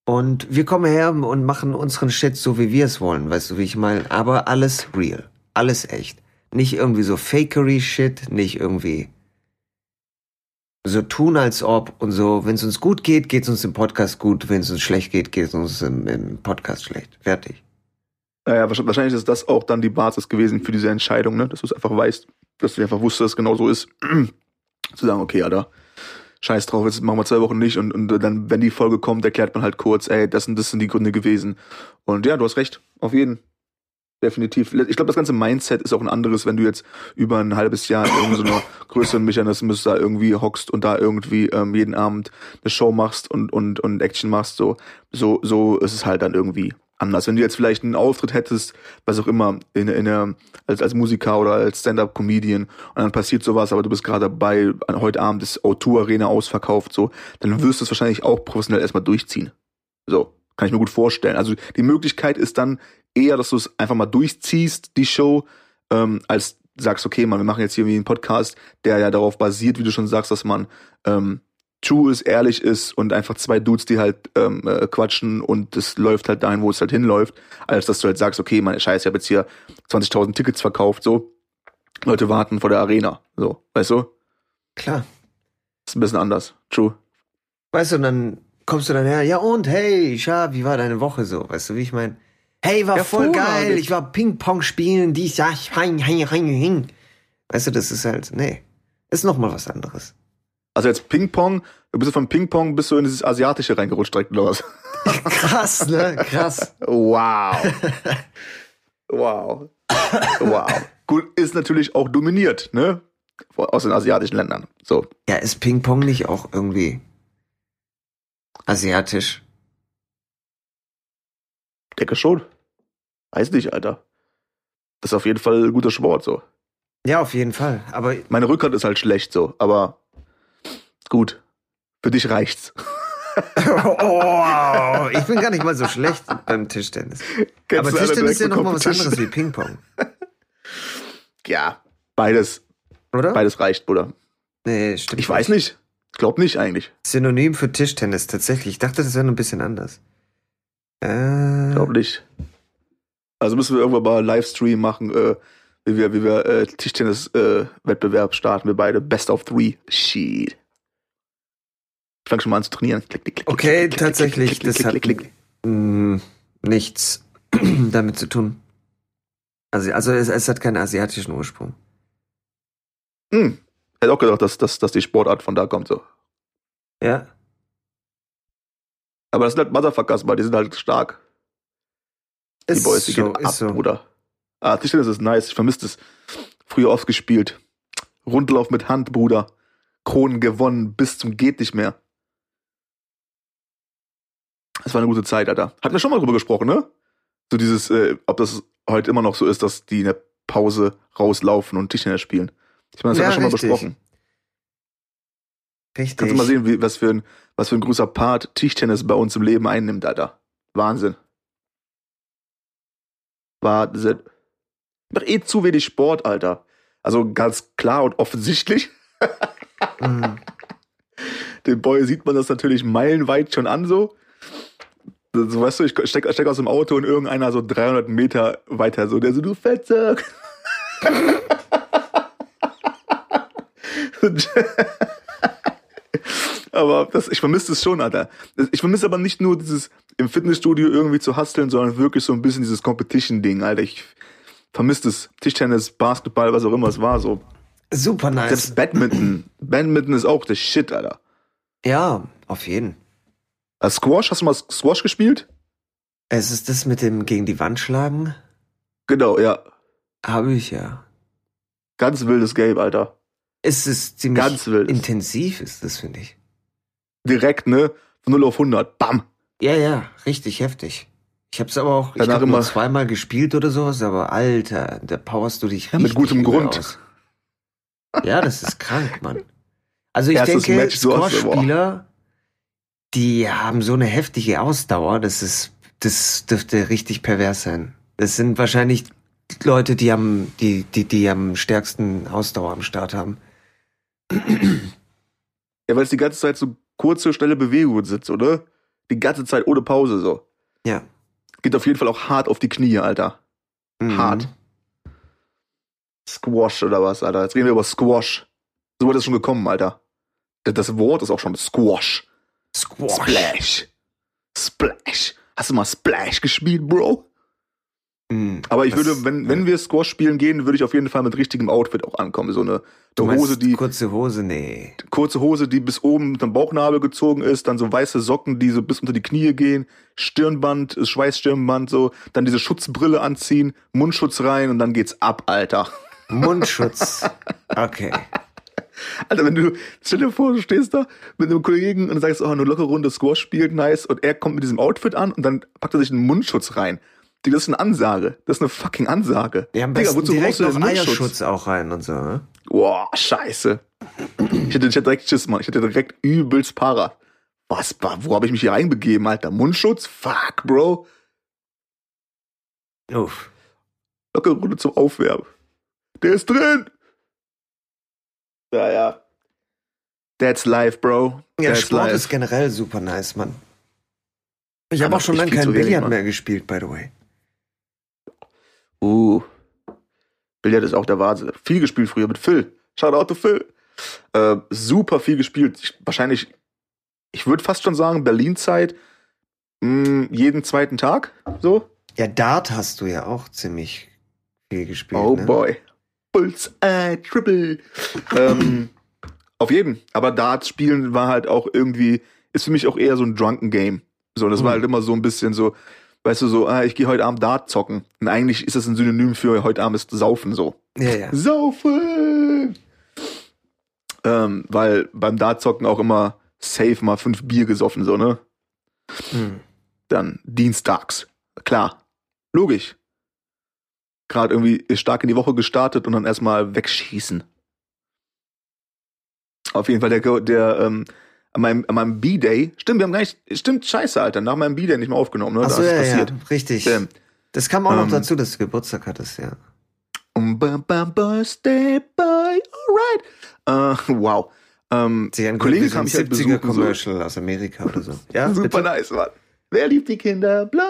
Und wir kommen her und machen unseren Shit so, wie wir es wollen. Weißt du, wie ich meine? Aber alles real. Alles echt. Nicht irgendwie so Fakery-Shit, nicht irgendwie so tun, als ob und so, wenn es uns gut geht, geht es uns im Podcast gut, wenn es uns schlecht geht, geht es uns im, im Podcast schlecht. Fertig. Naja, wahrscheinlich ist das auch dann die Basis gewesen für diese Entscheidung, ne? dass du es einfach weißt, dass du einfach wusstest, dass es genau so ist. Zu sagen, okay, Alter, scheiß drauf, jetzt machen wir zwei Wochen nicht und, und dann, wenn die Folge kommt, erklärt man halt kurz, ey, das und das sind die Gründe gewesen. Und ja, du hast recht, auf jeden. Definitiv. Ich glaube, das ganze Mindset ist auch ein anderes, wenn du jetzt über ein halbes Jahr in so einer größeren Mechanismus da irgendwie hockst und da irgendwie ähm, jeden Abend eine Show machst und, und, und Action machst. So, so, so ist es halt dann irgendwie anders. Wenn du jetzt vielleicht einen Auftritt hättest, was auch immer, in, in der, als, als Musiker oder als Stand-Up-Comedian und dann passiert sowas, aber du bist gerade dabei, heute Abend ist O2 Arena ausverkauft, so, dann wirst du es wahrscheinlich auch professionell erstmal durchziehen. So, kann ich mir gut vorstellen. Also die Möglichkeit ist dann eher, dass du es einfach mal durchziehst, die Show, ähm, als sagst, okay, man, wir machen jetzt hier wie einen Podcast, der ja darauf basiert, wie du schon sagst, dass man ähm, true ist, ehrlich ist und einfach zwei Dudes, die halt ähm, äh, quatschen und es läuft halt dahin, wo es halt hinläuft, als dass du halt sagst, okay, meine Scheiße, ich habe jetzt hier 20.000 Tickets verkauft, so. Leute warten vor der Arena, so, weißt du? Klar. Ist ein bisschen anders, true. Weißt du, und dann kommst du dann her, ja und, hey, Scha, wie war deine Woche so? Weißt du, wie ich meine? Hey, war voll geil, ich war Ping-Pong spielen, dies, ja, hein, hein, hein, hein. Weißt du, das ist halt, nee, ist nochmal was anderes. Also jetzt Ping-Pong, du bist von Ping-Pong bis du in dieses Asiatische reingerutscht direkt oder was? Krass, ne? Krass. wow. wow. Wow. Gut, ist natürlich auch dominiert, ne? Aus den asiatischen Ländern. So. Ja, ist Ping-Pong nicht auch irgendwie asiatisch? Denke schon. Weiß nicht, Alter. Das ist auf jeden Fall ein guter Sport, so. Ja, auf jeden Fall. Aber Meine Rückhand ist halt schlecht, so. Aber gut. Für dich reicht's. oh, ich bin gar nicht mal so schlecht beim Tischtennis. Kennst Aber Tischtennis ist ja direkt noch mal was anderes wie Ping-Pong, Ja, beides, oder? beides reicht, Bruder. Nee, stimmt. Ich weiß nicht. Ich glaub nicht eigentlich. Synonym für Tischtennis, tatsächlich. Ich dachte, das wäre noch ein bisschen anders. Äh, Glaub nicht. Also müssen wir irgendwann mal einen Livestream machen, äh, wie wir, wie wir äh, Tischtennis-Wettbewerb starten. Wir beide Best of Three. Shit. Ich fange schon mal an zu trainieren. Klick, klick, klick, okay, tatsächlich, klick, klick, das klick, hat nichts damit zu tun. Also, also es, es hat keinen asiatischen Ursprung. Hm. Hätte auch gedacht, dass, dass, dass die Sportart von da kommt. So. Ja? Aber das sind halt Motherfuckers, weil die sind halt stark. Die Ist Boys, die so, gehen ab, so. Bruder. Ah, Tischtennis ist nice. Ich vermisse es. Früher oft gespielt. Rundlauf mit Hand, Bruder. Kronen gewonnen bis zum geht nicht mehr. Das war eine gute Zeit, Alter. Hatten wir schon mal drüber gesprochen, ne? So dieses, äh, ob das heute immer noch so ist, dass die in der Pause rauslaufen und Tischtennis spielen. Ich meine, das Ja, haben wir schon mal richtig. besprochen. Richtig. Kannst du mal sehen, wie, was, für ein, was für ein großer Part Tischtennis bei uns im Leben einnimmt, Alter. Wahnsinn. Wahnsinn. Doch eh zu wenig Sport, Alter. Also ganz klar und offensichtlich. Mhm. Den Boy sieht man das natürlich meilenweit schon an, so. So, weißt du, ich steck, steck aus dem Auto und irgendeiner so 300 Meter weiter, so, der so, du Fettsack. aber das, ich vermisse es schon, Alter. Ich vermisse aber nicht nur dieses im Fitnessstudio irgendwie zu husteln, sondern wirklich so ein bisschen dieses Competition-Ding, Alter. Ich vermisse es. Tischtennis, Basketball, was auch immer es war, so. Super nice. Selbst Badminton. Badminton ist auch der Shit, Alter. ja, auf jeden. Äh, Squash, hast du mal Squash gespielt? Es ist das mit dem gegen die Wand schlagen? Genau, ja. Habe ich ja. Ganz wildes Game, Alter. Es ist ziemlich Ganz wild. intensiv, ist das, finde ich. Direkt, ne? Von 0 auf 100. Bam. Ja, ja, richtig heftig. Ich habe es aber auch ich Danach nur immer- zweimal gespielt oder sowas, aber Alter, da powerst du dich Ja, mit gutem Grund. Aus. Ja, das ist krank, Mann. Also ich Erstes denke. Squash-Spieler, die haben so eine heftige Ausdauer, das ist, das dürfte richtig pervers sein. Das sind wahrscheinlich Leute, die am, die, die, die am stärksten Ausdauer am Start haben. Ja, weil es die ganze Zeit so kurze, schnelle Bewegungen sind, oder? Die ganze Zeit ohne Pause so. Ja. Geht auf jeden Fall auch hart auf die Knie, Alter. Mhm. Hart. Squash oder was, Alter? Jetzt reden wir über Squash. So weit ist schon gekommen, Alter. Das- Das Wort ist auch schon Squash. Squash. Splash. Splash. Hast du mal Splash gespielt, Bro? Mhm. Aber ich würde, wenn, wenn wir Squash spielen gehen, würde ich auf jeden Fall mit richtigem Outfit auch ankommen. So eine, eine Hose, die, kurze Hose, nee. kurze Hose, die bis oben mit dem Bauchnabel gezogen ist, dann so weiße Socken, die so bis unter die Knie gehen, Stirnband, Schweißstirnband, so, dann diese Schutzbrille anziehen, Mundschutz rein und dann geht's ab, Alter. Mundschutz. Okay. Alter, wenn du, stell dir vor, du stehst da mit einem Kollegen und sagst, oh, eine lockere Runde Squash spielt, nice, und er kommt mit diesem Outfit an und dann packt er sich einen Mundschutz rein. Digga, Das ist eine Ansage. Das ist eine fucking Ansage. Ja, am Digga, wozu direkt brauchst du noch Mundschutz? Eierschutz auch rein und so, ne? Boah, scheiße. Ich hätte, ich hätte direkt Schiss, Mann. Ich hätte direkt übelst Para. Was, wa- wo habe ich mich hier reinbegeben, Alter? Mundschutz? Fuck, Bro. Uff. Lockere Runde zum Aufwärmen. Der ist drin. Ja, ja. That's life, Bro. Ja, That's Sport life. ist generell super nice, Mann. Ich habe auch schon lange viel zu kein wenig, Billard mehr gespielt, by the way. Uh. Billard ist auch der Wahnsinn. Viel gespielt früher mit Phil. Shoutout to Phil. Äh, super viel gespielt. Ich, wahrscheinlich, ich würde fast schon sagen, Berlin-Zeit, mh, jeden zweiten Tag, so. Ja, Dart hast du ja auch ziemlich viel gespielt. Oh ne? boy. Bullseye, Triple. ähm, auf jeden. Aber Darts spielen war halt auch irgendwie, ist für mich auch eher so ein Drunken Game. So, das war Mhm. halt immer so ein bisschen so, weißt du, so, ah, ich gehe heute Abend Dart zocken. Und eigentlich ist das ein Synonym für heute Abend ist Saufen so. Ja, ja. Saufen! Ähm, weil beim Dartzocken auch immer safe mal fünf Bier gesoffen, so, ne? Hm. Dann dienstags. Klar. Logisch. Gerade irgendwie stark in die Woche gestartet und dann erstmal wegschießen. Auf jeden Fall der, der ähm, an meinem, an meinem B-Day, stimmt, wir haben gar nicht, stimmt, scheiße, Alter, nach meinem B-Day nicht mehr aufgenommen, ne? Achso, da ist ja, passiert. ja, richtig. Ähm, Das kam auch noch ähm, dazu, dass du Geburtstag hattest, ja. um, bam, bam, birthday boy, alright. Äh, wow. Ähm, Sie ein Kollege wie so kam ein mich halt 70er besuchen, so. Commercial aus Amerika oder so. Ja, Super bitte? nice, Mann. Wer liebt die Kinder? Du.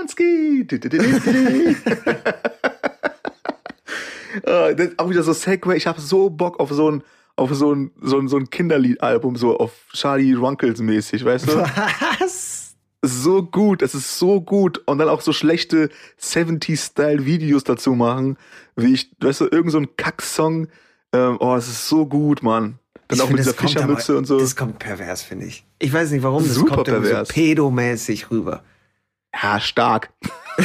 Äh, auch wieder so Segway. Ich habe so Bock auf so ein auf so ein so ein, so ein Kinderliedalbum so auf Charlie Runkles mäßig, weißt du? Was? So gut, es ist so gut und dann auch so schlechte 70 Style Videos dazu machen, wie ich, weißt du, irgend so ein Kacksong. Ähm, oh, es ist so gut, Mann. Dann Ich auch mit finde, dieser das kommt Fischermütze aber- und so. Das kommt pervers, finde ich. Ich weiß nicht warum, das Super kommt pervers. so pedomäßig rüber. Ja, stark.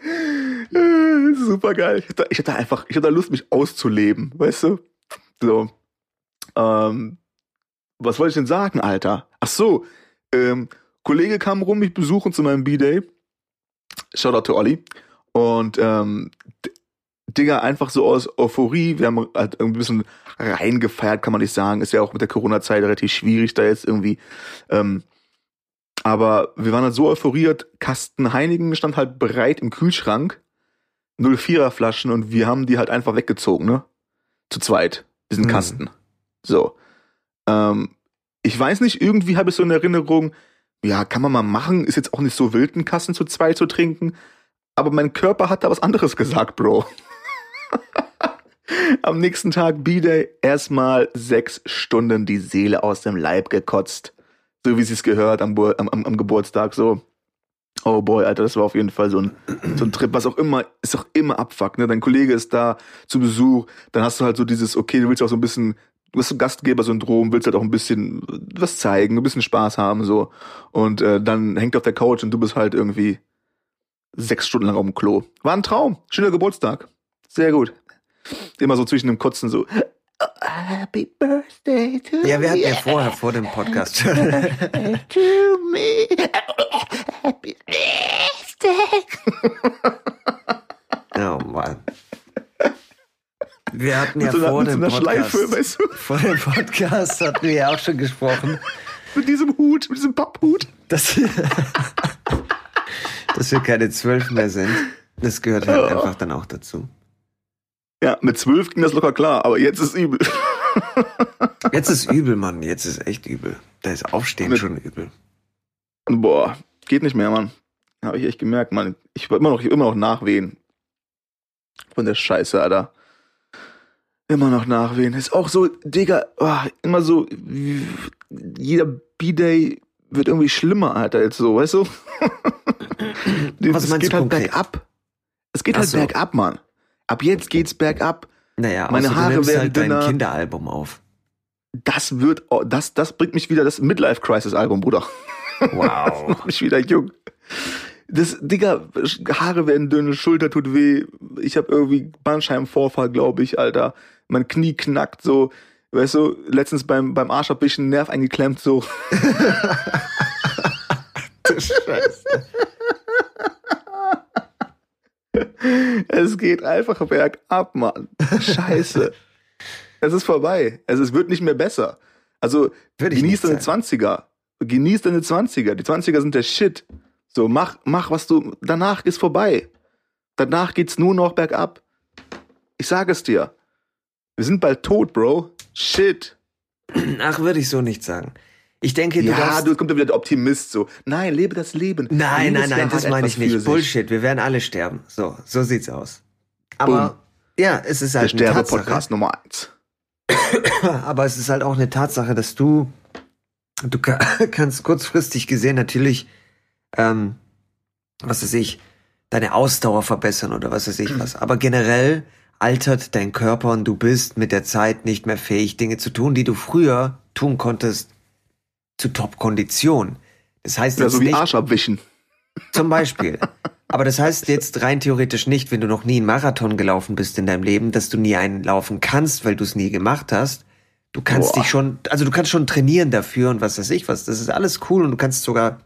Super geil. Ich hatte, ich hatte einfach, ich hatte Lust, mich auszuleben, weißt du? So. Ähm, was wollte ich denn sagen, Alter? Ach so, ähm, Kollege kam rum, mich besuchen zu meinem B-Day. Shoutout to Olli. Und ähm, Digga, einfach so aus Euphorie, wir haben halt ein bisschen reingefeiert, kann man nicht sagen. Ist ja auch mit der Corona-Zeit relativ schwierig, da jetzt irgendwie. Ähm, aber wir waren halt so euphoriert, Kasten Heinigen stand halt bereit im Kühlschrank, 04er Flaschen und wir haben die halt einfach weggezogen, ne? Zu zweit, diesen Mhm. Kasten. So. Ähm, ich weiß nicht, irgendwie habe ich so eine Erinnerung, ja, kann man mal machen, ist jetzt auch nicht so wild, einen Kasten zu zweit zu trinken, aber mein Körper hat da was anderes gesagt, Bro. Am nächsten Tag B-Day erstmal sechs Stunden die Seele aus dem Leib gekotzt. So wie sie es gehört am, am, am Geburtstag. So, oh boy, Alter, das war auf jeden Fall so ein, so ein Trip, was auch immer, ist auch immer abfuck, ne? Dein Kollege ist da zu Besuch, dann hast du halt so dieses, okay, du willst auch so ein bisschen, du bist so Gastgeber-Syndrom, willst halt auch ein bisschen was zeigen, ein bisschen Spaß haben, so. Und äh, dann hängt er auf der Couch und du bist halt irgendwie sechs Stunden lang auf dem Klo. War ein Traum. Schöner Geburtstag. Sehr gut. Immer so zwischen dem Kotzen so. "Oh, Happy Birthday to Ja, wir hatten ja vorher, vor dem Podcast schon. to me. Happy Birthday. oh Mann. Wir hatten ja so einer, vor so dem Schleife, Podcast, weißt du? vor dem Podcast hatten wir ja auch schon gesprochen, Mit diesem Hut, mit diesem Papphut. dass, dass wir keine zwölf mehr sind. Das gehört halt Ja. einfach dann auch dazu. Ja, mit zwölf ging das locker klar, aber jetzt ist übel. Jetzt ist übel, Mann. Jetzt ist echt übel. Da ist Aufstehen Mit- schon übel. Boah, geht nicht mehr, Mann. Habe ich echt gemerkt, Mann. Ich war immer noch, ich immer noch Nachwehen. Von der Scheiße, Alter. Immer noch Nachwehen. Ist auch so, Digga, oh, immer so, jeder B-Day wird irgendwie schlimmer, Alter, jetzt so, weißt du? Was es meinst geht du halt konkret? bergab. Es geht Ach halt so. bergab, Mann. Ab jetzt geht's bergab. Naja, Meine außer Haare werden halt dein dünner. Kinderalbum auf. Das wird, oh, das, das bringt mich wieder, das Midlife-Crisis-Album, Bruder. Wow. macht mich wieder jung. Das, Digga, Haare werden dünn, Schulter tut weh. Ich habe irgendwie Bandscheibenvorfall, glaube ich, Alter. Mein Knie knackt so. Weißt du, letztens beim, beim Arsch hab ich einen Nerv eingeklemmt, so. Scheiße. Es geht einfach bergab, Mann. Scheiße. es ist vorbei. Also, es wird nicht mehr besser. Also, Würde genieß deine sagen. 20er. Genieß deine 20er. Die 20er sind der Shit. So, mach, mach, was du, danach ist vorbei. Danach geht's nur noch bergab. Ich sage es dir. Wir sind bald tot, Bro. Shit. Ach, würde ich so nicht sagen. Ich denke, du ja, darfst... du kommt ja wieder der Optimist so. Nein, lebe das Leben. Nein, Jedes nein, nein, Jahr das meine ich nicht. Bullshit, wir werden alle sterben. So, so sieht's aus. Aber ja, es ist Der halt eine Tatsache. Sterbe-Podcast Nummer eins. Aber es ist halt auch eine Tatsache, dass du, du ka- kannst kurzfristig gesehen natürlich, ähm, was weiß ich, deine Ausdauer verbessern oder was weiß ich was. Aber generell altert dein Körper und du bist mit der Zeit nicht mehr fähig, Dinge zu tun, die du früher tun konntest zu Top-Kondition. Das heißt Ja, jetzt so wie nicht, Arsch abwischen. zum Beispiel. Aber das heißt jetzt rein theoretisch nicht, wenn du noch nie einen Marathon gelaufen bist in deinem Leben, dass du nie einen laufen kannst, weil du es nie gemacht hast. Du kannst Boah. dich schon, also du kannst schon trainieren dafür und was weiß ich was. Das ist alles cool und du kannst sogar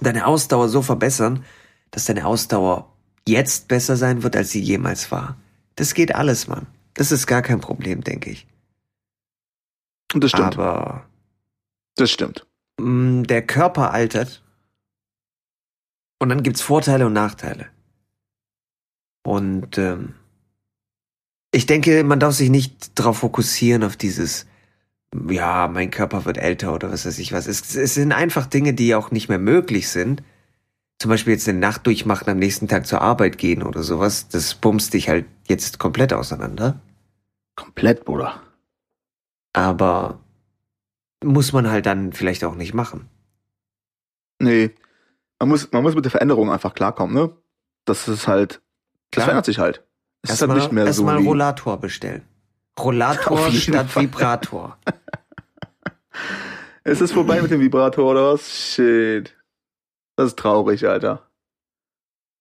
deine Ausdauer so verbessern, dass deine Ausdauer jetzt besser sein wird, als sie jemals war. Das geht alles, Mann. Das ist gar kein Problem, denke ich. Und das stimmt. Aber das stimmt. mh, der Körper altert und dann gibt's Vorteile und Nachteile. Und ähm, ich denke, man darf sich nicht darauf fokussieren, auf dieses, ja, mein Körper wird älter oder was weiß ich was. Es, es sind einfach Dinge, die auch nicht mehr möglich sind. Zum Beispiel jetzt eine Nacht durchmachen, am nächsten Tag zur Arbeit gehen oder sowas. Das bumst dich halt jetzt komplett auseinander. Komplett, Bruder. Aber muss man halt dann vielleicht auch nicht machen. Nee. Man muss, man muss mit der Veränderung einfach klarkommen, ne? Das ist halt, das Klar. verändert sich halt. Es ist halt nicht mehr so erstmal Rollator bestellen. Rollator statt Fall. Vibrator. Es ist vorbei mit dem Vibrator oder was? Shit. Das ist traurig, Alter.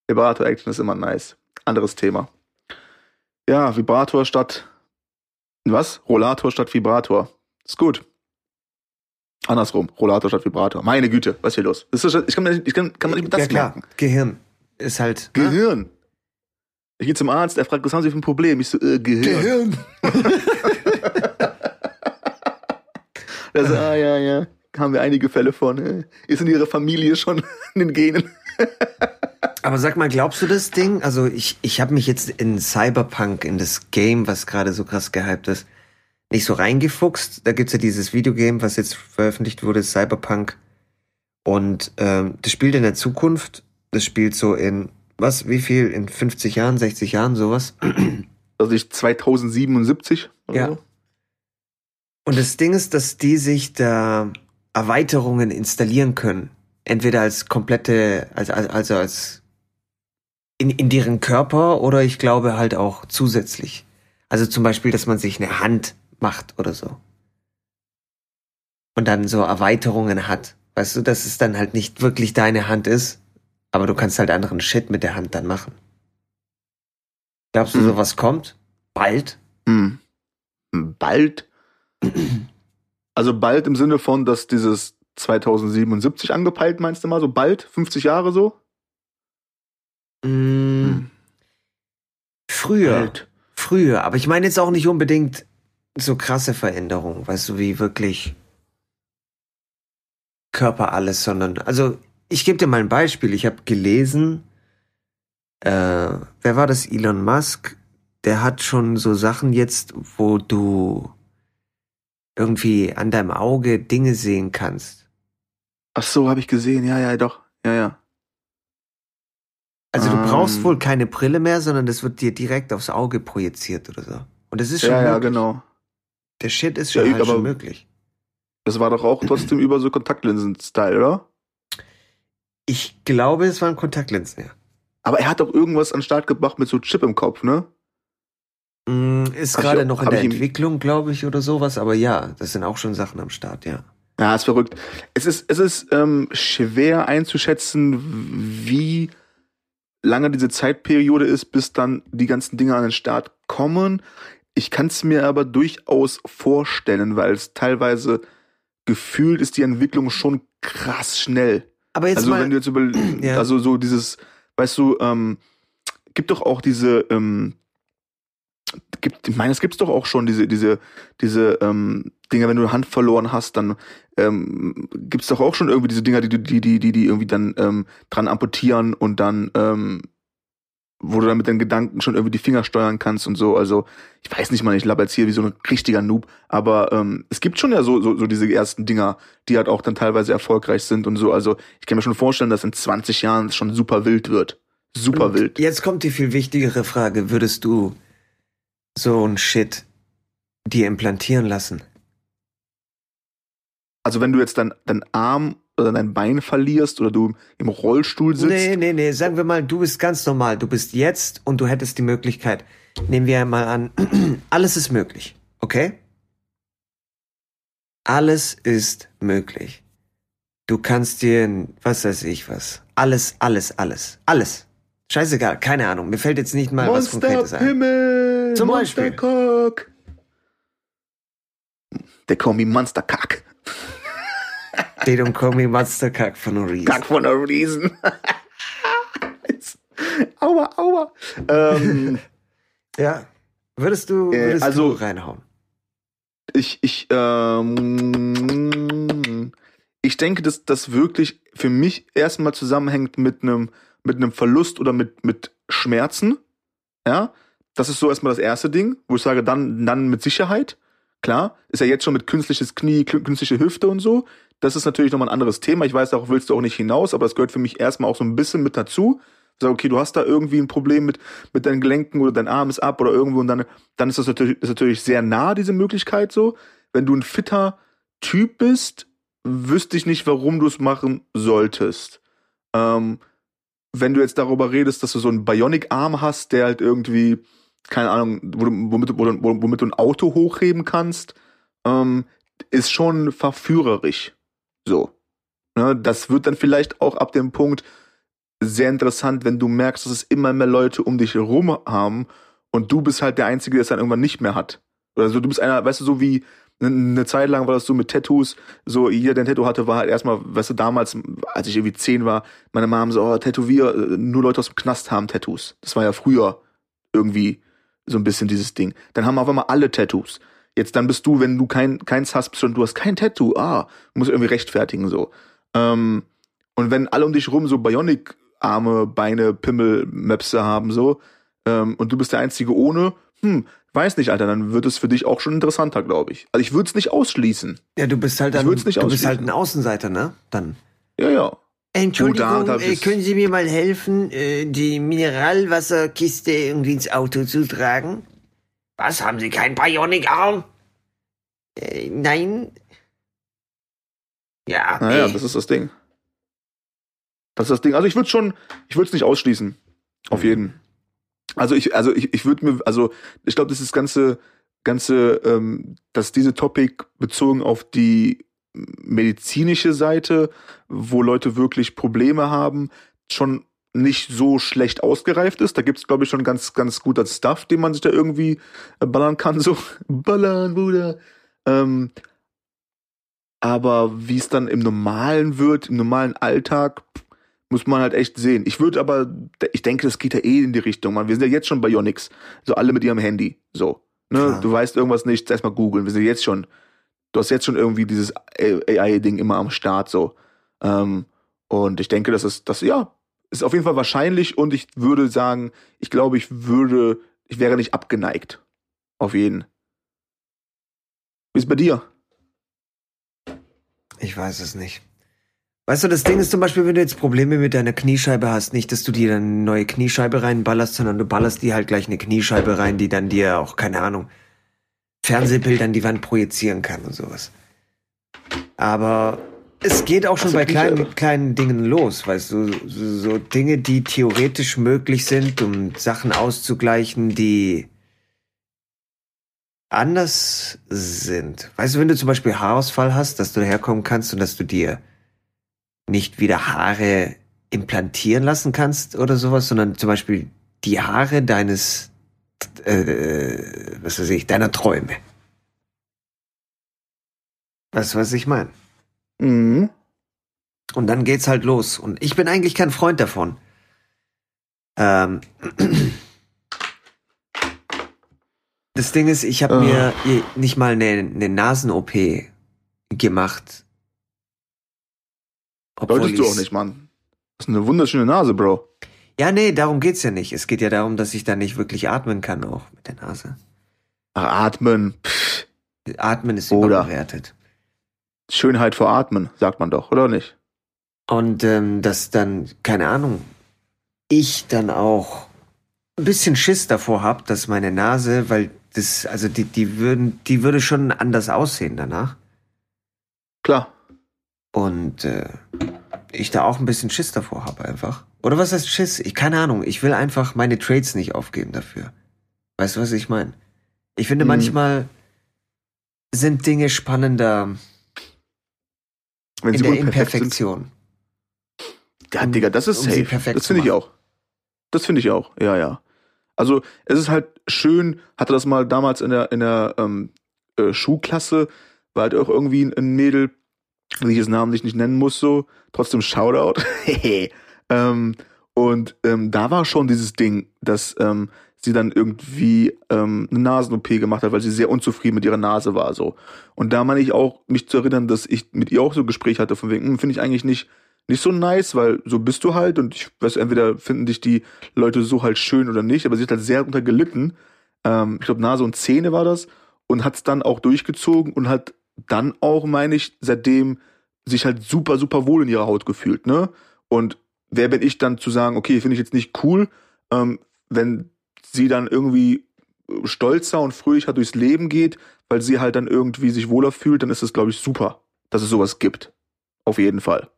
Vibrator-Action ist immer nice. Anderes Thema. Ja, Vibrator statt. Was? Rollator statt Vibrator. Ist gut. Andersrum. Rollator statt Vibrator. Meine Güte, was ist hier los? Ist, ich kann, nicht- ich kann, kann man nicht das ja klar, merken. Gehirn ist halt. ne? Gehirn. Ich gehe zum Arzt, er fragt, was haben Sie für ein Problem? Ich so, äh, Gehirn. Er so, ah, ja, ja. Haben wir einige Fälle von. äh, Ist in Ihrer Familie schon in den Genen. Aber sag mal, glaubst du das Ding? Also ich, ich habe mich jetzt in Cyberpunk, in das Game, was gerade so krass gehypt ist, nicht so reingefuchst. Da gibt's ja dieses Videogame, was jetzt veröffentlicht wurde, Cyberpunk. Und ähm, das spielt in der Zukunft. Das spielt so in, was, wie viel? In 50 Jahren, 60 Jahren, sowas? Also ich 2077 oder Ja. so. Und das Ding ist, dass die sich da Erweiterungen installieren können. Entweder als komplette, als, als- also als in, in deren Körper oder ich glaube halt auch zusätzlich. Also zum Beispiel, dass man sich eine Hand macht oder so. Und dann so Erweiterungen hat. Weißt du, dass es dann halt nicht wirklich deine Hand ist, aber du kannst halt anderen Shit mit der Hand dann machen. Glaubst du, Mhm. sowas kommt? Bald? Hm. Bald. Also bald im Sinne von, dass dieses 2077 angepeilt, meinst du mal? So bald? 50 Jahre so? Mm, Früher. Bald. Früher, aber ich meine jetzt auch nicht unbedingt so krasse Veränderungen, weißt du, wie wirklich Körper alles, sondern, also ich gebe dir mal ein Beispiel. Ich habe gelesen, äh, wer war das? Elon Musk. Der hat schon so Sachen jetzt, wo du irgendwie an deinem Auge Dinge sehen kannst. Ach so, habe ich gesehen. Ja, ja, doch. Ja, ja. Also du brauchst Ähm. wohl keine Brille mehr, sondern das wird dir direkt aufs Auge projiziert oder so. Und das ist schon Ja, ja, möglich. genau. Der Shit ist Ja, schon, halt aber- schon möglich. Das war doch auch trotzdem über so Kontaktlinsen-Style, oder? Ich glaube, es waren Kontaktlinsen, ja. Aber er hat doch irgendwas an den Start gebracht mit so Chip im Kopf, ne? Mm, Ist gerade noch in der Entwicklung, glaube ich, oder sowas, aber ja, das sind auch schon Sachen am Start, ja. Ja, ist verrückt. Es ist, es ist ähm, schwer einzuschätzen, wie lange diese Zeitperiode ist, bis dann die ganzen Dinge an den Start kommen. Ich kann es mir aber durchaus vorstellen, weil es teilweise gefühlt ist die Entwicklung schon krass schnell. Aber jetzt also mal, wenn du jetzt über, Ja. also so dieses, weißt du, ähm, gibt doch auch diese, ähm, gibt, ich meine, es gibt's doch auch schon diese, diese, diese ähm, Dinger, wenn du eine Hand verloren hast, dann ähm, gibt's doch auch schon irgendwie diese Dinger, die, die, die, die, die irgendwie dann ähm, dran amputieren und dann, ähm, wo du dann mit deinen Gedanken schon irgendwie die Finger steuern kannst und so. Also ich weiß nicht mal, ich laber jetzt hier wie so ein richtiger Noob, aber ähm, es gibt schon ja so, so, so diese ersten Dinger, die halt auch dann teilweise erfolgreich sind und so. Also ich kann mir schon vorstellen, dass in 20 Jahren es schon super wild wird. Super Und wild. Jetzt kommt die viel wichtigere Frage. Würdest du so ein Shit dir implantieren lassen? Also wenn du jetzt dein, dein Arm oder dein Bein verlierst oder du im Rollstuhl sitzt, Nee, nee, nee. Sagen wir mal, du bist ganz normal. Du bist jetzt und du hättest die Möglichkeit. Nehmen wir mal an, alles ist möglich. Okay? Alles ist möglich. Du kannst dir, was weiß ich was. Alles, alles, alles. Alles. Scheißegal, keine Ahnung. Mir fällt jetzt nicht mal was Konkretes ein. Monsterpimmel, Zum Beispiel. Monstercock. They call me Monsterkack. They don't call me Monsterkack for no reason. Kack for no reason. aua, aua. Ähm, Ja. Würdest du, Äh, würdest also- du reinhauen? ich, ich, ähm, ich denke, dass das wirklich für mich erstmal zusammenhängt mit einem mit einem Verlust oder mit mit Schmerzen. Ja, das ist so erstmal das erste Ding, wo ich sage, dann dann mit Sicherheit. Klar, ist ja jetzt schon mit künstliches Knie, kün- künstliche Hüfte und so. Das ist natürlich nochmal ein anderes Thema. Ich weiß, darauf willst du auch nicht hinaus, aber das gehört für mich erstmal auch so ein bisschen mit dazu. Sage, okay, du hast da irgendwie ein Problem mit, mit deinen Gelenken oder dein Arm ist ab oder irgendwo und dann, dann ist das natürlich, ist natürlich sehr nah, diese Möglichkeit so. Wenn du ein fitter Typ bist, wüsste ich nicht, warum du es machen solltest. Ähm, wenn du jetzt darüber redest, dass du so einen Bionic-Arm hast, der halt irgendwie, keine Ahnung, womit, du- womit, womit du ein Auto hochheben kannst, ähm, ist schon verführerisch. So. Ne, das wird dann vielleicht auch ab dem Punkt sehr interessant, wenn du merkst, dass es immer mehr Leute um dich herum haben und du bist halt der Einzige, der es dann irgendwann nicht mehr hat. Oder so, du bist einer, weißt du, so wie ne- eine Zeit lang war das so mit Tattoos, so jeder, der ein Tattoo hatte, war halt erstmal, weißt du, damals, als ich irgendwie zehn war, meine Mom so, oh, Tätowier, nur Leute aus dem Knast haben Tattoos. Das war ja früher irgendwie so ein bisschen dieses Ding. Dann haben auf einmal alle Tattoos. Jetzt dann bist du, wenn du kein, keins hast, bist du, du hast kein Tattoo, ah, musst du irgendwie rechtfertigen so. Ähm, und wenn alle um dich rum so Bionic-Arme, Beine, Pimmel, Möpse haben so, ähm, und du bist der Einzige ohne, hm, weiß nicht, Alter, dann wird es für dich auch schon interessanter, glaube ich. Also ich würde es nicht ausschließen. Ja, du bist halt dann, nicht du bist halt ein Außenseiter, ne? Dann. Ja, ja. Entschuldigung, da- da äh, können Sie mir mal helfen, äh, die Mineralwasserkiste irgendwie ins Auto zu tragen? Was, haben Sie keinen Bionic-Arm? Äh, nein. Ja, Naja, nee. das ist das Ding. Das ist das Ding. Also ich würde schon, ich würde es nicht ausschließen. Auf Mhm. jeden. Also ich, also ich, ich würde mir, also ich glaube, das ist das ganze, ganze, ähm, dass diese Topic bezogen auf die medizinische Seite, wo Leute wirklich Probleme haben, schon nicht so schlecht ausgereift ist. Da gibt's glaube ich, schon ganz, ganz guter Stuff, den man sich da irgendwie äh, ballern kann. So, ballern, Bruder. Ähm, aber wie es dann im Normalen wird, im normalen Alltag, muss man halt echt sehen. Ich würde aber, ich denke, das geht ja eh in die Richtung. Man, wir sind ja jetzt schon Bionics. So alle mit ihrem Handy. So. Ne? Du weißt irgendwas nicht, erstmal googeln. Wir sind jetzt schon, du hast jetzt schon irgendwie dieses AI-Ding immer am Start so. Ähm, Und ich denke, das ist, das, ja, ist auf jeden Fall wahrscheinlich und ich würde sagen, ich glaube, ich würde, ich wäre nicht abgeneigt. Auf jeden. Wie ist bei dir? Ich weiß es nicht. Weißt du, das Ding ist zum Beispiel, wenn du jetzt Probleme mit deiner Kniescheibe hast, nicht, dass du dir dann eine neue Kniescheibe reinballerst, sondern du ballerst dir halt gleich eine Kniescheibe rein, die dann dir auch, keine Ahnung, Fernsehbilder an die Wand projizieren kann und sowas. Aber es geht auch schon bei kleinen, kleinen Dingen los, weißt du, so, so Dinge, die theoretisch möglich sind, um Sachen auszugleichen, die anders sind. Weißt du, wenn du zum Beispiel Haarausfall hast, dass du herkommen kannst und dass du dir nicht wieder Haare implantieren lassen kannst oder sowas, sondern zum Beispiel die Haare deines, äh, was weiß ich, deiner Träume. Weißt du, was ich meine? Mhm. Und dann geht's halt los. Und ich bin eigentlich kein Freund davon. Ähm, das Ding ist, ich habe Ah. mir nicht mal eine, eine Nasen-OP gemacht. Solltest du auch nicht, Mann. Das ist eine wunderschöne Nase, Bro. Ja, nee, darum geht's ja nicht. Es geht ja darum, dass ich da nicht wirklich atmen kann, auch mit der Nase. Ach, atmen. Pff, Atmen ist Oder- überbewertet. Schönheit vor Atmen, sagt man doch, oder nicht? Und ähm, dass dann, keine Ahnung, ich dann auch ein bisschen Schiss davor hab, dass meine Nase, weil das, also die, die würden, die würde schon anders aussehen danach. Klar. Und äh, ich da auch ein bisschen Schiss davor habe einfach. Oder was heißt Schiss? Ich keine Ahnung. Ich will einfach meine Trades nicht aufgeben dafür. Weißt du, was ich meine? Ich finde Mhm. manchmal sind Dinge spannender Wenn in der sind. Imperfektion. Ja, um- Digga, das ist um safe. perfekt Das finde ich auch. Das finde ich auch, ja, ja. Also es ist halt schön, hatte das mal damals in der, in der ähm, äh, war halt auch irgendwie ein, ein Mädel, die ich jetzt namentlich nicht nennen muss, so, trotzdem Shoutout. ähm, und ähm, da war schon dieses Ding, dass ähm, sie dann irgendwie ähm, eine Nasen-OP gemacht hat, weil sie sehr unzufrieden mit ihrer Nase war, so. Und da meine ich auch, mich zu erinnern, dass ich mit ihr auch so ein Gespräch hatte, von wegen, hm, finde ich eigentlich nicht, nicht so nice, weil so bist du halt und ich weiß, entweder finden dich die Leute so halt schön oder nicht, aber sie hat halt sehr darunter gelitten. Ähm, ich glaube, Nase und Zähne war das und hat es dann auch durchgezogen und hat dann auch, meine ich, seitdem sich halt super, super wohl in ihrer Haut gefühlt, ne? Und wer bin ich dann zu sagen, okay, finde ich jetzt nicht cool, ähm, wenn sie dann irgendwie stolzer und fröhlicher durchs Leben geht, weil sie halt dann irgendwie sich wohler fühlt, dann ist es, glaube ich, super, dass es sowas gibt. Auf jeden Fall.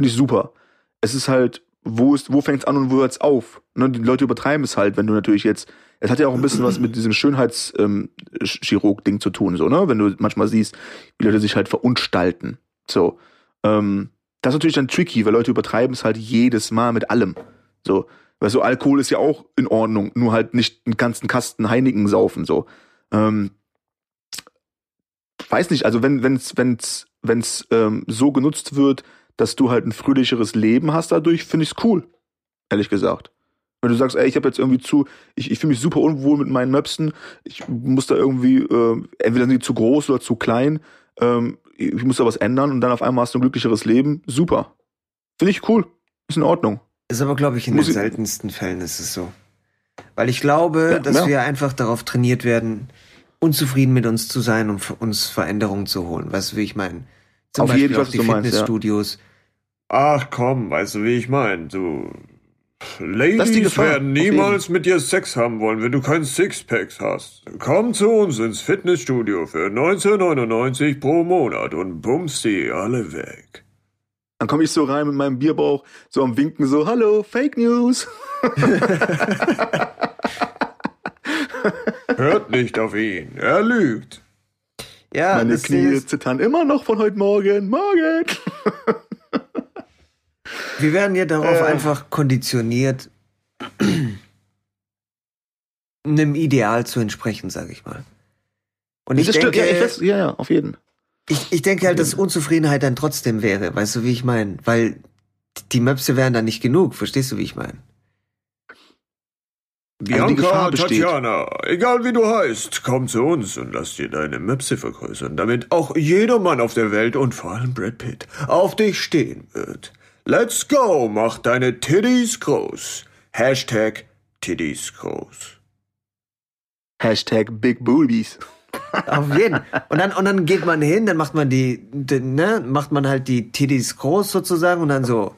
Finde ich super. Es ist halt, wo ist, wo fängt's an und wo hört's auf? Ne, die Leute übertreiben es halt, wenn du natürlich jetzt, es hat ja auch ein bisschen was mit diesem Schönheitschirurg-Ding zu tun, so, ne? Wenn du manchmal siehst, wie Leute sich halt verunstalten. So. Ähm, das ist natürlich dann tricky, weil Leute übertreiben es halt jedes Mal mit allem. So. Weil so Alkohol ist ja auch in Ordnung, nur halt nicht einen ganzen Kasten Heineken saufen, so. Ähm, weiß nicht, also wenn, wenn's, wenn's, wenn's ähm, so genutzt wird, dass du halt ein fröhlicheres Leben hast dadurch, finde ich's cool. Ehrlich gesagt. Wenn du sagst, ey, ich habe jetzt irgendwie zu, ich, ich fühle mich super unwohl mit meinen Möpsen, ich muss da irgendwie, äh, entweder sind die zu groß oder zu klein, ähm, ich muss da was ändern und dann auf einmal hast du ein glücklicheres Leben, super. Finde ich cool. Ist in Ordnung. Ist aber, glaube ich, in Muss den ich- seltensten Fällen ist es so. Weil ich glaube, Ja, dass ja. wir einfach darauf trainiert werden, unzufrieden mit uns zu sein und für uns Veränderungen zu holen. Weißt du, wie ich meine? Zum Auf Beispiel jeden Fall, was die du meinst, ja. Ach komm, weißt du, wie ich meine? Du. Ladies werden niemals mit dir Sex haben wollen, wenn du keinen Sixpacks hast. Komm zu uns ins Fitnessstudio für 19,99 pro Monat und bummst die alle weg. Dann komme ich so rein mit meinem Bierbauch, so am Winken, so, hallo, Fake News. Hört nicht auf ihn, er lügt. Ja, Meine Knie zittern immer noch von heute Morgen. Morgen. wir werden ja darauf Äh. einfach konditioniert, einem Ideal zu entsprechen, sag ich mal. Und ich das denke, stimmt, ja, ich weiß, ja, ja, auf jeden. Ich, ich denke halt, dass Unzufriedenheit dann trotzdem wäre, weißt du, wie ich meine? Weil die Möpse wären dann nicht genug, verstehst du, wie ich meine? Also Bianca, besteht. Tatjana, egal wie du heißt, komm zu uns und lass dir deine Möpse vergrößern, damit auch jeder Mann auf der Welt und vor allem Brad Pitt auf dich stehen wird. Let's go, mach deine Titties groß. Hashtag Titties groß. Hashtag Big Boobies. Auf jeden. Und dann, und dann geht man hin, dann macht man die, die ne, macht man halt die Titties groß sozusagen und dann so.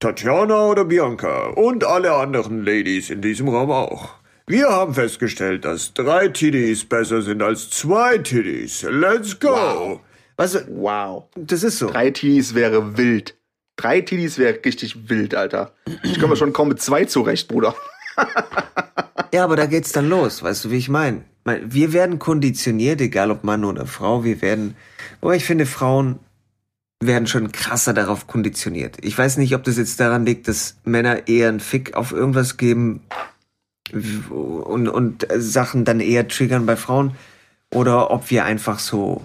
Tatjana oder Bianca und alle anderen Ladies in diesem Raum auch. Wir haben festgestellt, dass drei Titties besser sind als zwei Titties. Let's go! Wow. Weißt du, Wow. das ist so. Drei Tiddies wäre wild. Drei Tiddies wäre richtig wild, Alter. Ich komme schon kaum mit zwei zurecht, Bruder. Ja, aber da geht's dann los, weißt du, wie ich meine? Wir werden konditioniert, egal ob Mann oder Frau, wir werden, aber ich finde, Frauen werden schon krasser darauf konditioniert. Ich weiß nicht, ob das jetzt daran liegt, dass Männer eher einen Fick auf irgendwas geben und, und Sachen dann eher triggern bei Frauen oder ob wir einfach so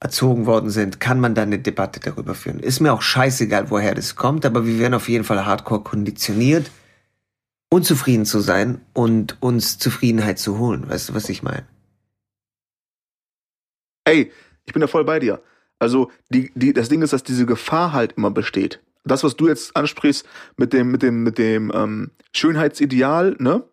erzogen worden sind, kann man da eine Debatte darüber führen. Ist mir auch scheißegal, woher das kommt, aber wir werden auf jeden Fall hardcore konditioniert, unzufrieden zu sein und uns Zufriedenheit zu holen. Weißt du, was ich meine? Ey, ich bin da voll bei dir. Also, die, die, das Ding ist, dass diese Gefahr halt immer besteht. Das, was du jetzt ansprichst mit dem, mit dem, mit dem ähm, Schönheitsideal, ne?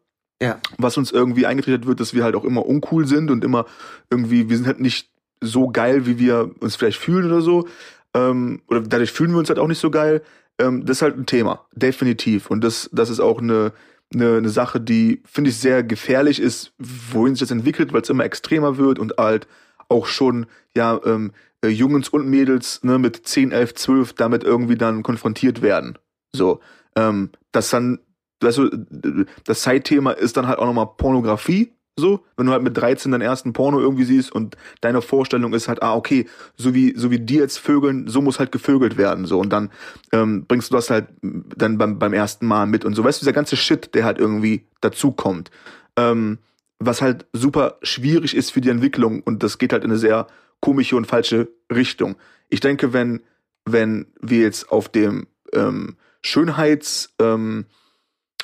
Ja. Was uns irgendwie eingetrichtert wird, dass wir halt auch immer uncool sind und immer irgendwie, wir sind halt nicht so geil, wie wir uns vielleicht fühlen oder so. Ähm, oder dadurch fühlen wir uns halt auch nicht so geil. Ähm, das ist halt ein Thema, definitiv. Und das, das ist auch eine, eine, eine Sache, die, finde ich, sehr gefährlich ist, wohin sich das entwickelt, weil es immer extremer wird und halt auch schon, ja, ähm, äh, Jungs und Mädels ne, mit 10, 11, 12 damit irgendwie dann konfrontiert werden. So, ähm, das dann, weißt du, das Zeitthema ist dann halt auch nochmal Pornografie, so, wenn du halt mit 13 deinen ersten Porno irgendwie siehst und deine Vorstellung ist halt, ah, okay, so wie, so wie die jetzt vögeln, so muss halt gevögelt werden, so. Und dann ähm, bringst du das halt dann beim, beim ersten Mal mit und so. Weißt du, dieser ganze Shit, der halt irgendwie dazukommt. Ähm, was halt super schwierig ist für die Entwicklung und das geht halt in eine sehr komische und falsche Richtung. Ich denke, wenn, wenn wir jetzt auf dem ähm, Schönheits ähm,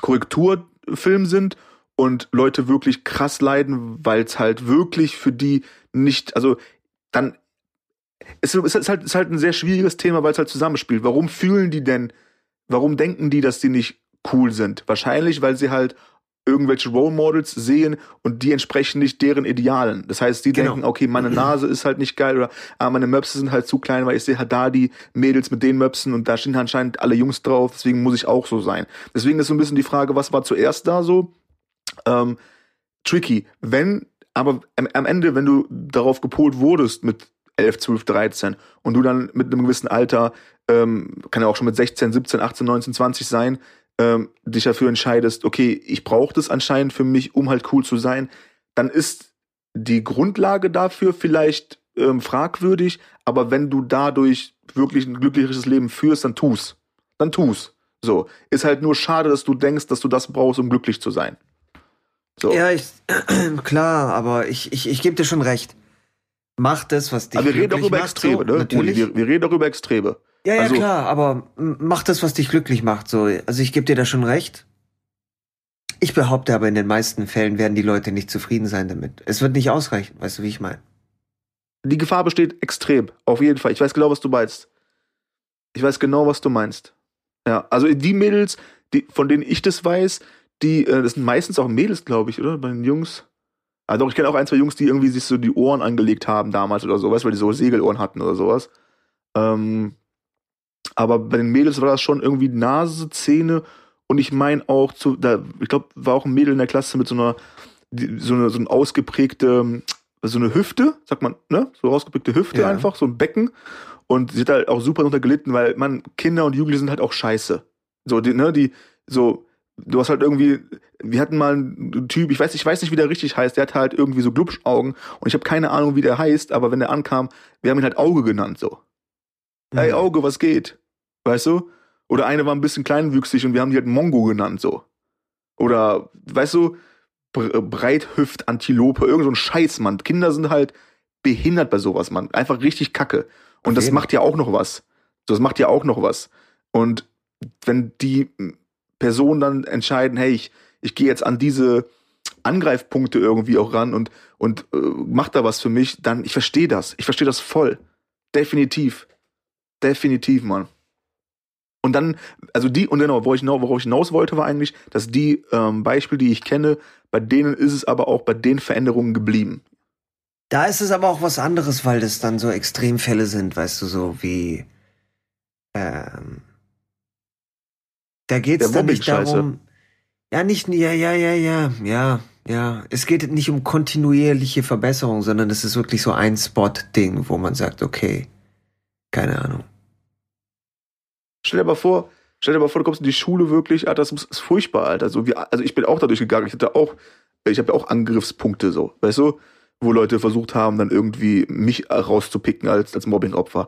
Korrekturfilm sind und Leute wirklich krass leiden, weil es halt wirklich für die nicht, also dann es ist halt, ist halt ein sehr schwieriges Thema, weil es halt zusammenspielt. Warum fühlen die denn, warum denken die, dass die nicht cool sind? Wahrscheinlich, weil sie halt irgendwelche Role Models sehen und die entsprechen nicht deren Idealen. Das heißt, die Genau. denken, okay, meine Nase ist halt nicht geil oder ah, meine Möpse sind halt zu klein, weil ich sehe halt da die Mädels mit den Möpsen und da stehen anscheinend alle Jungs drauf, deswegen muss ich auch so sein. Deswegen ist so ein bisschen die Frage, was war zuerst da so? Ähm, tricky. Wenn, aber am, Ende, wenn du darauf gepolt wurdest mit 11, 12, 13 und du dann mit einem gewissen Alter, ähm, kann ja auch schon mit 16, 17, 18, 19, 20 sein, ähm, dich dafür entscheidest, okay, ich brauche das anscheinend für mich, um halt cool zu sein, dann ist die Grundlage dafür vielleicht ähm, fragwürdig, aber wenn du dadurch wirklich ein glücklicheres Leben führst, dann tu's. Dann tu's. So. Ist halt nur schade, dass du denkst, dass du das brauchst, um glücklich zu sein. So. Ja, ich, klar, aber ich, ich, ich gebe dir schon recht. Mach das, was dich aber wir reden doch glücklich über macht, Extreme, so, ne? Natürlich. Wir, wir reden doch über Extreme. Ja, ja, Also- klar, aber mach das, was dich glücklich macht. So, also ich gebe dir da schon recht. Ich behaupte aber, in den meisten Fällen werden die Leute nicht zufrieden sein damit. Es wird nicht ausreichen, weißt du, wie ich meine? Die Gefahr besteht extrem. Auf jeden Fall. Ich weiß genau, was du meinst. Ich weiß genau, was du meinst. Ja, also die Mädels, die, von denen ich das weiß, die, äh, das sind meistens auch Mädels, glaube ich, oder? Bei den Jungs. Ah, doch, ich kenne auch ein, zwei Jungs, die irgendwie sich so die Ohren angelegt haben damals oder sowas, weil die so Segelohren hatten oder sowas. Ähm, aber bei den Mädels war das schon irgendwie Nase, Zähne und ich meine auch zu, da, ich glaube, war auch ein Mädel in der Klasse mit so einer, so eine, so eine ausgeprägte, so eine Hüfte, sagt man, ne? So ausgeprägte Hüfte Ja. einfach, so ein Becken. Und sie hat halt auch super drunter gelitten, weil man, Kinder und Jugendliche sind halt auch scheiße. So, die, ne, die, so, du hast halt irgendwie, wir hatten mal einen Typ, ich weiß, ich weiß nicht, wie der richtig heißt, der hat halt irgendwie so Glubschaugen und ich habe keine Ahnung, wie der heißt, aber wenn der ankam, wir haben ihn halt Auge genannt, so. Ey, Mhm. Auge, was geht? Weißt du? Oder eine war ein bisschen kleinwüchsig und wir haben die halt Mongo genannt, so. Oder, weißt du, Bre- Breithüft, Antilope, irgend so ein Scheiß, Mann. Kinder sind halt behindert bei sowas, Mann. Einfach richtig kacke. Und Auf das macht ja auch noch was. So, Das macht ja auch noch was. Und wenn die Personen dann entscheiden, hey, ich, ich gehe jetzt an diese Angreifpunkte irgendwie auch ran und, und äh, mach da was für mich, dann, ich verstehe das. Ich verstehe das voll. Definitiv. Definitiv, Mann. Und dann, also die, und genau, worauf ich, worauf ich hinaus wollte, war eigentlich, dass die ähm, Beispiele, die ich kenne, bei denen ist es aber auch bei den Veränderungen geblieben. Da ist es aber auch was anderes, weil das dann so Extremfälle sind, weißt du, so wie ähm, da geht es dann nicht darum. Ja, nicht, ja, ja, ja, ja, ja, ja. Es geht nicht um kontinuierliche Verbesserung, sondern es ist wirklich so ein Spot-Ding, wo man sagt, okay, keine Ahnung. Stell dir mal vor, stell dir mal vor, du kommst in die Schule wirklich, Alter, das ist furchtbar, Alter. Also, wir, also ich bin auch dadurch gegangen. Ich hatte auch, ich habe ja auch Angriffspunkte so, weißt du, wo Leute versucht haben, dann irgendwie mich rauszupicken als als Mobbingopfer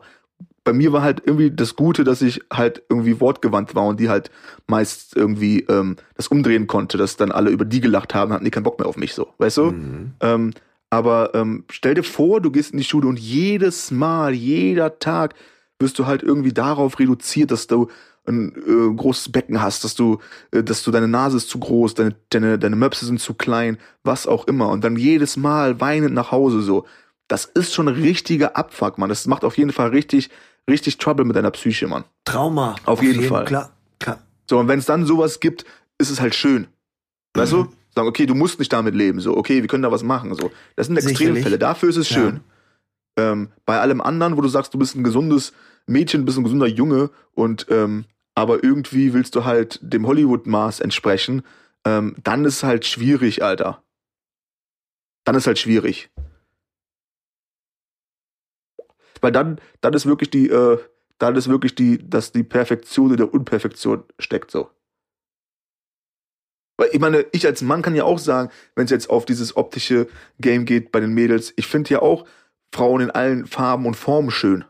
bei mir war halt irgendwie das Gute, dass ich halt irgendwie wortgewandt war und die halt meist irgendwie ähm, das umdrehen konnte, dass dann alle über die gelacht haben, hatten die keinen Bock mehr auf mich so, weißt du? Mhm. Ähm, aber ähm, stell dir vor, du gehst in die Schule und jedes Mal, jeder Tag wirst du halt irgendwie darauf reduziert, dass du ein äh, großes Becken hast, dass du, äh, dass du deine Nase ist zu groß, deine, deine, deine Möpse sind zu klein, was auch immer. Und dann jedes Mal weinend nach Hause so. Das ist schon ein richtiger Abfuck, Mann. Das macht auf jeden Fall richtig, richtig Trouble mit deiner Psyche, Mann. Trauma. Auf, auf jeden, jeden, Fall. Klar, klar. So, und wenn es dann sowas gibt, ist es halt schön. Weißt mhm. du? Sagen, okay, du musst nicht damit leben. So, okay, wir können da was machen. So, das sind Extremfälle. Dafür ist es ja. schön. Ähm, bei allem anderen, wo du sagst, du bist ein gesundes Mädchen, bist ein gesunder Junge und ähm, aber irgendwie willst du halt dem Hollywood-Maß entsprechen, ähm, dann ist halt schwierig, Alter. Dann ist halt schwierig. Weil dann, dann ist wirklich die, äh, dann ist wirklich die, dass die Perfektion in der Unperfektion steckt so. Weil ich meine, ich als Mann kann ja auch sagen, wenn es jetzt auf dieses optische Game geht bei den Mädels, ich finde ja auch Frauen in allen Farben und Formen schön.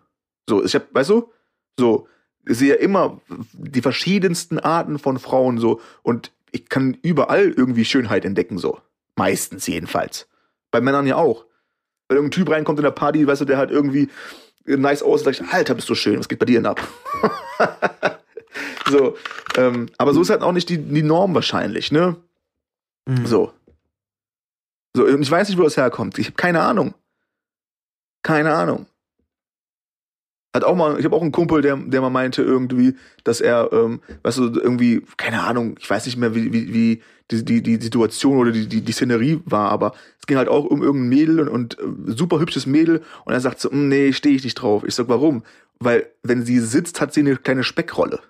So, ich hab, weißt du, so, ich sehe ja immer die verschiedensten Arten von Frauen so und ich kann überall irgendwie Schönheit entdecken so. Meistens jedenfalls. Bei Männern ja auch wenn irgendein Typ reinkommt in der Party, weißt du, der halt irgendwie nice aussieht, sag ich, Alter, bist du schön, was geht bei dir denn ab? so, ähm, aber so ist halt auch nicht die, die Norm wahrscheinlich, ne? Mhm. So. So, und ich weiß nicht, wo das herkommt. Ich habe keine Ahnung. Keine Ahnung hat auch mal, ich habe auch einen Kumpel, der, der mal meinte irgendwie, dass er, ähm, weißt du, irgendwie, keine Ahnung, ich weiß nicht mehr, wie, wie, wie die, die, die Situation oder die, die, die Szenerie war, aber es ging halt auch um irgendein Mädel und, und äh, super hübsches Mädel und er sagt so, hm, nee, stehe ich nicht drauf. Ich sag, warum? Weil, wenn sie sitzt, hat sie eine kleine Speckrolle.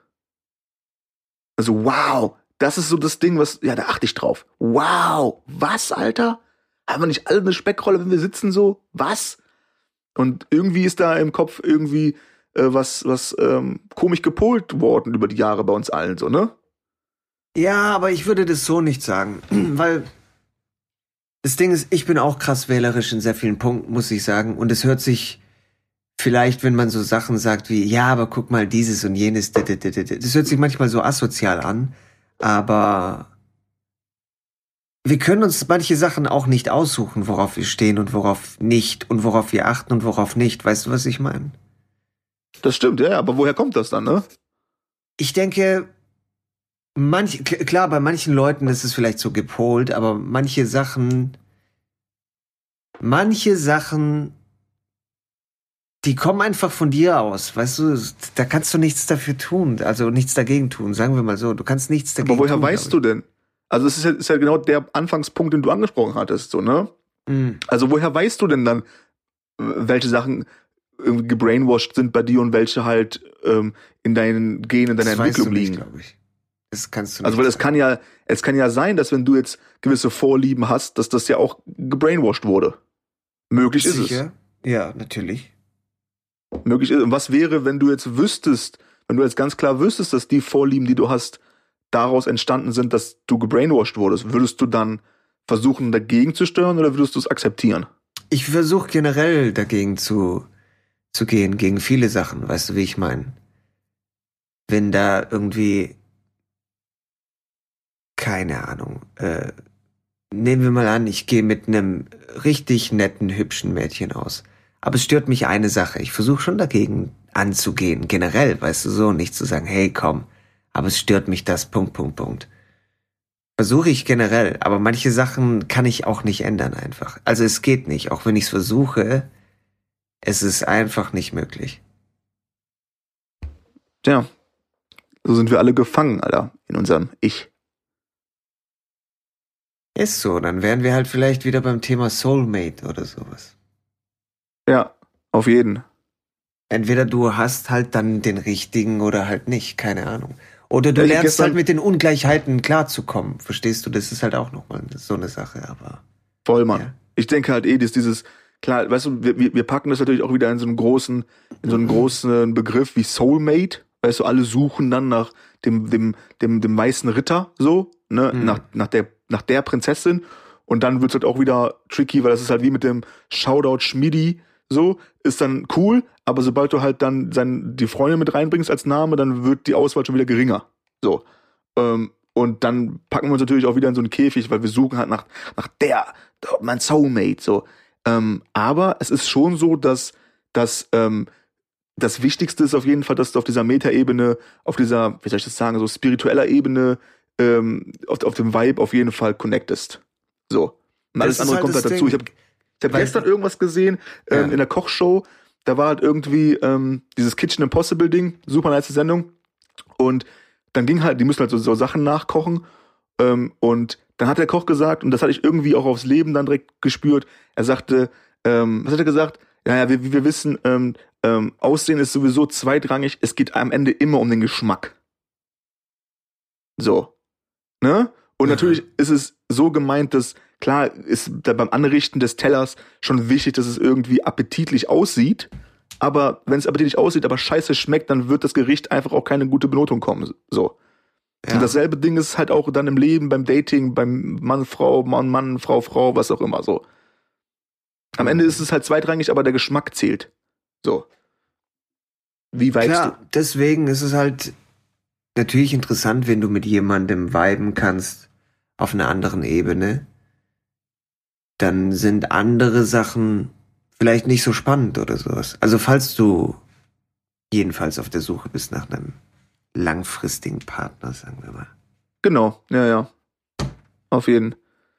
Also, wow, das ist so das Ding, was, ja, da achte ich drauf. Wow, was, Alter? Haben wir nicht alle eine Speckrolle, wenn wir sitzen so? Was? Und irgendwie ist da im Kopf irgendwie äh, was, was ähm, komisch gepolt worden über die Jahre bei uns allen, so, ne? Ja, aber ich würde das so nicht sagen, weil das Ding ist, ich bin auch krass wählerisch in sehr vielen Punkten, muss ich sagen. Und es hört sich vielleicht, wenn man so Sachen sagt wie, ja, aber guck mal dieses und jenes, das hört sich manchmal so asozial an, aber wir können uns manche Sachen auch nicht aussuchen, worauf wir stehen und worauf nicht und worauf wir achten und worauf nicht. Weißt du, was ich meine? Das stimmt, ja, aber woher kommt das dann, ne? Ich denke, manch, klar, bei manchen Leuten ist es vielleicht so gepolt, aber manche Sachen, manche Sachen, die kommen einfach von dir aus, weißt du, da kannst du nichts dafür tun, also nichts dagegen tun, sagen wir mal so, du kannst nichts dagegen tun. Aber woher tun, weißt du denn? Also es ist ja, ist ja genau der Anfangspunkt, den du angesprochen hattest, so, ne? Mhm. Also woher weißt du denn dann, welche Sachen irgendwie gebrainwashed sind bei dir und welche halt ähm, in deinen Genen, in deiner das Entwicklung weißt du liegen? Nicht, ich. Das kannst du nicht. Also weil es kann ja, es kann ja sein, dass wenn du jetzt gewisse Vorlieben hast, dass das ja auch gebrainwashed wurde. Möglich Sicher? ist es. Ja, natürlich. Möglich ist. Und was wäre, wenn du jetzt wüsstest, wenn du jetzt ganz klar wüsstest, dass die Vorlieben, die du hast, daraus entstanden sind, dass du gebrainwashed wurdest, würdest du dann versuchen, dagegen zu steuern oder würdest du es akzeptieren? Ich versuche generell dagegen zu, zu gehen, gegen viele Sachen, weißt du, wie ich meine? Wenn da irgendwie, keine Ahnung, äh, nehmen wir mal an, ich gehe mit einem richtig netten, hübschen Mädchen aus. Aber es stört mich eine Sache. Ich versuche schon dagegen anzugehen, generell, weißt du, so, nicht zu sagen, hey, komm, aber es stört mich das, Punkt, Punkt, Punkt. Versuche ich generell, aber manche Sachen kann ich auch nicht ändern einfach. Also es geht nicht, auch wenn ich es versuche, es ist einfach nicht möglich. Tja, So sind wir alle gefangen, Alter, in unserem Ich. Ist so, dann wären wir halt vielleicht wieder beim Thema Soulmate oder sowas. Ja, auf jeden. Entweder du hast halt dann den richtigen oder halt nicht, keine Ahnung. Oder du Ja, lernst halt mit den Ungleichheiten klarzukommen. Verstehst du? Das ist halt auch nochmal so eine Sache, aber. Voll, Mann. Ja. Ich denke halt eh, dass dieses, klar, weißt du, wir, wir packen das natürlich auch wieder in so einen großen, in so einen großen Begriff wie Soulmate. Weißt du, alle suchen dann nach dem, dem, dem, dem weißen Ritter, so, ne, Mhm. nach, nach der, nach der Prinzessin. Und dann wird's halt auch wieder tricky, weil das ist halt wie mit dem Shoutout Schmidi, so, ist dann cool, aber sobald du halt dann sein, die Freundin mit reinbringst als Name, dann wird die Auswahl schon wieder geringer. So. Ähm, und dann packen wir uns natürlich auch wieder in so einen Käfig, weil wir suchen halt nach, nach der, mein Soulmate, so. Ähm, aber es ist schon so, dass, dass ähm, das Wichtigste ist auf jeden Fall, dass du auf dieser Metaebene, auf dieser, wie soll ich das sagen, so spiritueller Ebene, ähm, auf, auf dem Vibe auf jeden Fall connectest. So. Und alles andere halt kommt halt dazu. Ding. Ich habe ich hab Weil- gestern irgendwas gesehen ähm, Ja. in der Kochshow. Da war halt irgendwie ähm, dieses Kitchen Impossible Ding, super nice Sendung. Und dann ging halt, die müssen halt so, so Sachen nachkochen. Ähm, und dann hat der Koch gesagt, und das hatte ich irgendwie auch aufs Leben dann direkt gespürt, er sagte, ähm, was hat er gesagt? Ja, ja, wir, wir wissen, ähm, ähm, Aussehen ist sowieso zweitrangig, es geht am Ende immer um den Geschmack. So. Ne? Und Mhm. natürlich ist es so gemeint, dass klar ist da beim Anrichten des Tellers schon wichtig, dass es irgendwie appetitlich aussieht. Aber wenn es appetitlich aussieht, aber scheiße schmeckt, dann wird das Gericht einfach auch keine gute Benotung kommen. So. Ja. Und dasselbe Ding ist halt auch dann im Leben, beim Dating, beim Mann, Frau, Mann, Mann, Frau, Frau, was auch immer so. Am Ende ist es halt zweitrangig, aber der Geschmack zählt. So. Wie weißt Klar, deswegen ist es halt natürlich interessant, wenn du mit jemandem viben kannst auf einer anderen Ebene. Dann sind andere Sachen vielleicht nicht so spannend oder sowas. Also falls du jedenfalls auf der Suche bist nach einem langfristigen Partner, sagen wir mal. du? Genau, ja, ja. Auf jeden.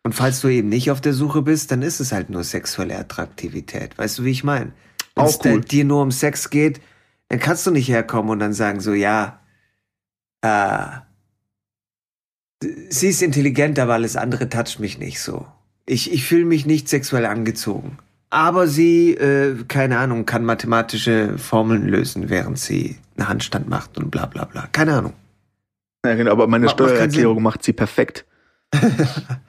Und falls du eben nicht auf der Suche bist, dann ist es halt nur sexuelle Attraktivität. Weißt du, wie ich meine? Wenn Auch es cool. dir nur um Sex geht, dann kannst du nicht herkommen und dann sagen so, ja, äh, sie ist intelligent, aber alles andere toucht mich nicht so. Ich, ich fühle mich nicht sexuell angezogen. Aber sie, äh, keine Ahnung, kann mathematische Formeln lösen, während sie einen Handstand macht und bla bla bla. Keine Ahnung. Ja, genau, aber meine Steuererklärung macht sie perfekt.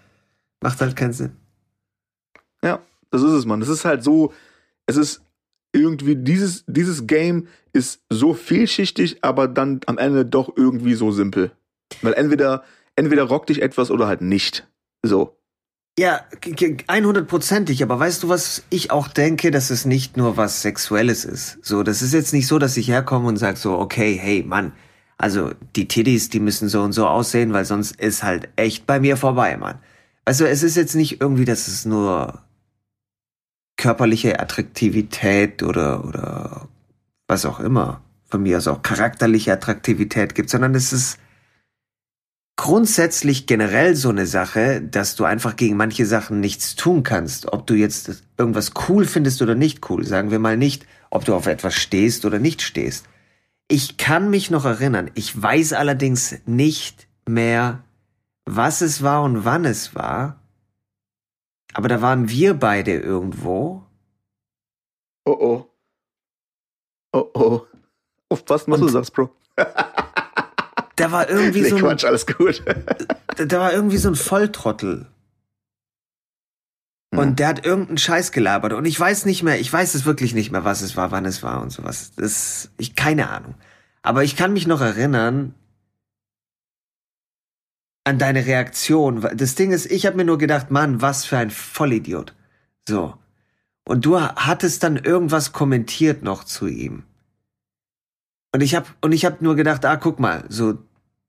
Macht halt keinen Sinn. Ja, das ist es, Mann. Das ist halt so, es ist irgendwie, dieses, dieses Game ist so vielschichtig, aber dann am Ende doch irgendwie so simpel. Weil entweder, entweder rockt dich etwas oder halt nicht. So. Ja, g- g- 100%ig, aber weißt du, was ich auch denke, dass es nicht nur was Sexuelles ist. So, das ist jetzt nicht so, dass ich herkomme und sag so, okay, hey, Mann, also die Titties, die müssen so und so aussehen, weil sonst ist halt echt bei mir vorbei, Mann. Also es ist jetzt nicht irgendwie, dass es nur körperliche Attraktivität oder, oder was auch immer, von mir aus auch charakterliche Attraktivität gibt, sondern es ist grundsätzlich generell so eine Sache, dass du einfach gegen manche Sachen nichts tun kannst. Ob du jetzt irgendwas cool findest oder nicht cool, sagen wir mal nicht, ob du auf etwas stehst oder nicht stehst. Ich kann mich noch erinnern, ich weiß allerdings nicht mehr, was es war und wann es war. Aber da waren wir beide irgendwo. Oh oh. Oh oh. Aufpassen, was Und- du sagst, Bro. Da war irgendwie Nee, so ein, Quatsch, alles gut. da, da war irgendwie so ein Volltrottel. Hm. Und der hat irgendeinen Scheiß gelabert. Und ich weiß nicht mehr, ich weiß es wirklich nicht mehr, was es war, wann es war und sowas. Das, ich, keine Ahnung. Aber ich kann mich noch erinnern an deine Reaktion. Das Ding ist, ich habe mir nur gedacht, Mann, was für ein Vollidiot. So. Und du hattest dann irgendwas kommentiert noch zu ihm. Und ich habe und ich habe nur gedacht, ah, guck mal, so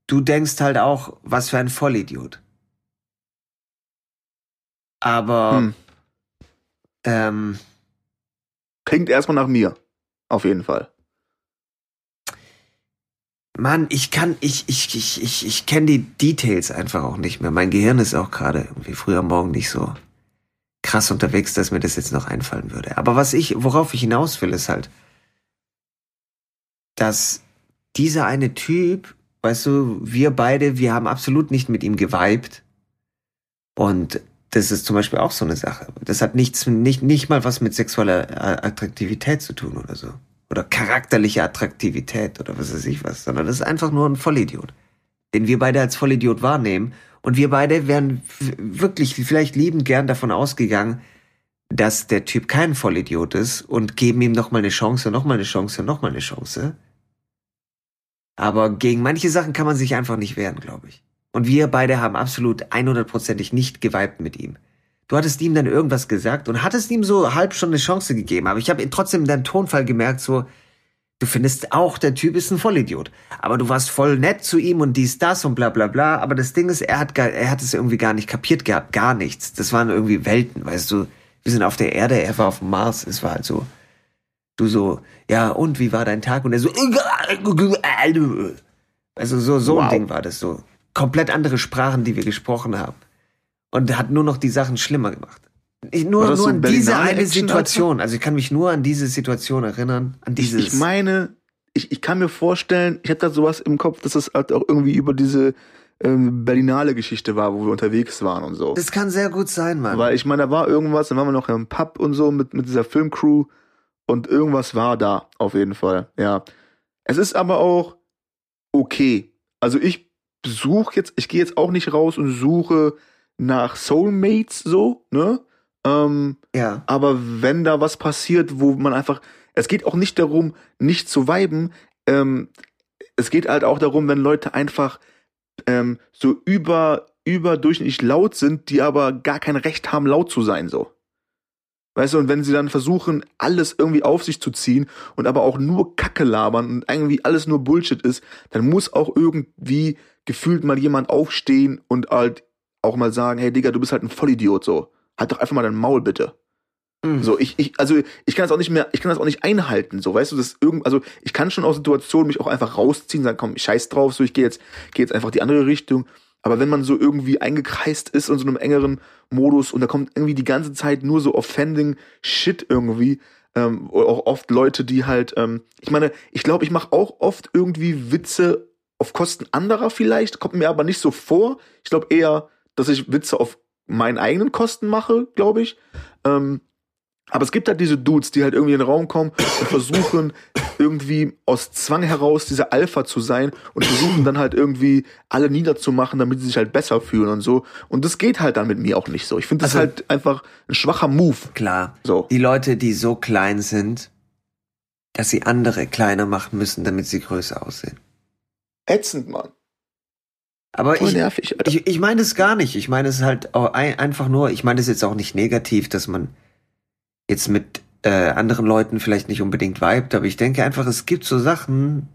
du denkst halt auch, was für ein Vollidiot. Aber Hm. ähm, Klingt erstmal nach mir. Auf jeden Fall. Mann, ich kann, ich, ich, ich, ich, ich kenne die Details einfach auch nicht mehr. Mein Gehirn ist auch gerade irgendwie früh am Morgen nicht so krass unterwegs, dass mir das jetzt noch einfallen würde. Aber was ich, worauf ich hinaus will, ist halt, dass dieser eine Typ Weißt du, wir beide, wir haben absolut nicht mit ihm geweibt. Und das ist zum Beispiel auch so eine Sache. Das hat nichts, nicht, nicht mal was mit sexueller Attraktivität zu tun oder so. Oder charakterliche Attraktivität oder was weiß ich was, sondern das ist einfach nur ein Vollidiot. Den wir beide als Vollidiot wahrnehmen. Und wir beide wären wirklich vielleicht liebend gern davon ausgegangen, dass der Typ kein Vollidiot ist und geben ihm nochmal eine Chance, nochmal eine Chance, nochmal eine Chance. Aber gegen manche Sachen kann man sich einfach nicht wehren, glaube ich. Und wir beide haben absolut 100%ig nicht geweibt mit ihm. Du hattest ihm dann irgendwas gesagt und hattest ihm so halb schon eine Chance gegeben. Aber ich habe trotzdem in deinem Tonfall gemerkt, so, du findest auch, der Typ ist ein Vollidiot. Aber du warst voll nett zu ihm und dies, das und bla bla bla. Aber das Ding ist, er hat, er hat es irgendwie gar nicht kapiert gehabt. Gar nichts. Das waren irgendwie Welten, weißt du. Wir sind auf der Erde, er war auf dem Mars. Es war halt so. Du so, ja, und wie war dein Tag? Und er so, also so, so ein Wow. Ding war das so. Komplett andere Sprachen, die wir gesprochen haben. Und hat nur noch die Sachen schlimmer gemacht. Ich, nur nur so an diese eine Action, Situation. Also ich kann mich nur an diese Situation erinnern. An Ich, dieses. ich meine, ich, ich kann mir vorstellen, ich hätte da sowas im Kopf, dass es halt auch irgendwie über diese ähm, Berlinale Geschichte war, wo wir unterwegs waren und so. das kann sehr gut sein, Mann. Weil ich meine, da war irgendwas, dann waren wir noch im Pub und so mit, mit dieser Filmcrew und irgendwas war da, auf jeden Fall, ja. Es ist aber auch okay. Also ich suche jetzt, ich gehe jetzt auch nicht raus und suche nach Soulmates so, ne? Ähm, ja. aber wenn da was passiert, wo man einfach, es geht auch nicht darum, nicht zu viben, ähm, es geht halt auch darum, wenn Leute einfach ähm, so über, überdurchschnittlich laut sind, die aber gar kein Recht haben, laut zu sein, so. Weißt du, und wenn sie dann versuchen, alles irgendwie auf sich zu ziehen und aber auch nur Kacke labern und irgendwie alles nur Bullshit ist, dann muss auch irgendwie gefühlt mal jemand aufstehen und halt auch mal sagen, hey Digga, du bist halt ein Vollidiot, so. Halt doch einfach mal dein Maul, bitte. Mhm. So, ich, ich, also ich kann das auch nicht mehr, ich kann das auch nicht einhalten, so, weißt du, das irgend, also ich kann schon aus Situationen mich auch einfach rausziehen, sagen, komm, ich scheiß drauf, so, ich gehe jetzt, gehe jetzt einfach die andere Richtung. Aber wenn man so irgendwie eingekreist ist in so einem engeren Modus und da kommt irgendwie die ganze Zeit nur so offending Shit irgendwie, ähm, auch oft Leute, die halt, ähm, ich meine, ich glaube, ich mache auch oft irgendwie Witze auf Kosten anderer vielleicht, kommt mir aber nicht so vor. Ich glaube eher, dass ich Witze auf meinen eigenen Kosten mache, glaube ich. Ähm, aber es gibt halt diese Dudes, die halt irgendwie in den Raum kommen und versuchen irgendwie aus Zwang heraus dieser Alpha zu sein und versuchen dann halt irgendwie alle niederzumachen, damit sie sich halt besser fühlen und so. Und das geht halt dann mit mir auch nicht so. Ich finde das Also- halt einfach ein schwacher Move. Klar. So. Die Leute, die so klein sind, dass sie andere kleiner machen müssen, damit sie größer aussehen. Ätzend, Mann. Aber Voll ich, nervig, ich, ich meine es gar nicht. Ich meine es halt ein, einfach nur, ich meine es jetzt auch nicht negativ, dass man jetzt mit äh, anderen Leuten vielleicht nicht unbedingt vibet, aber ich denke einfach, es gibt so Sachen,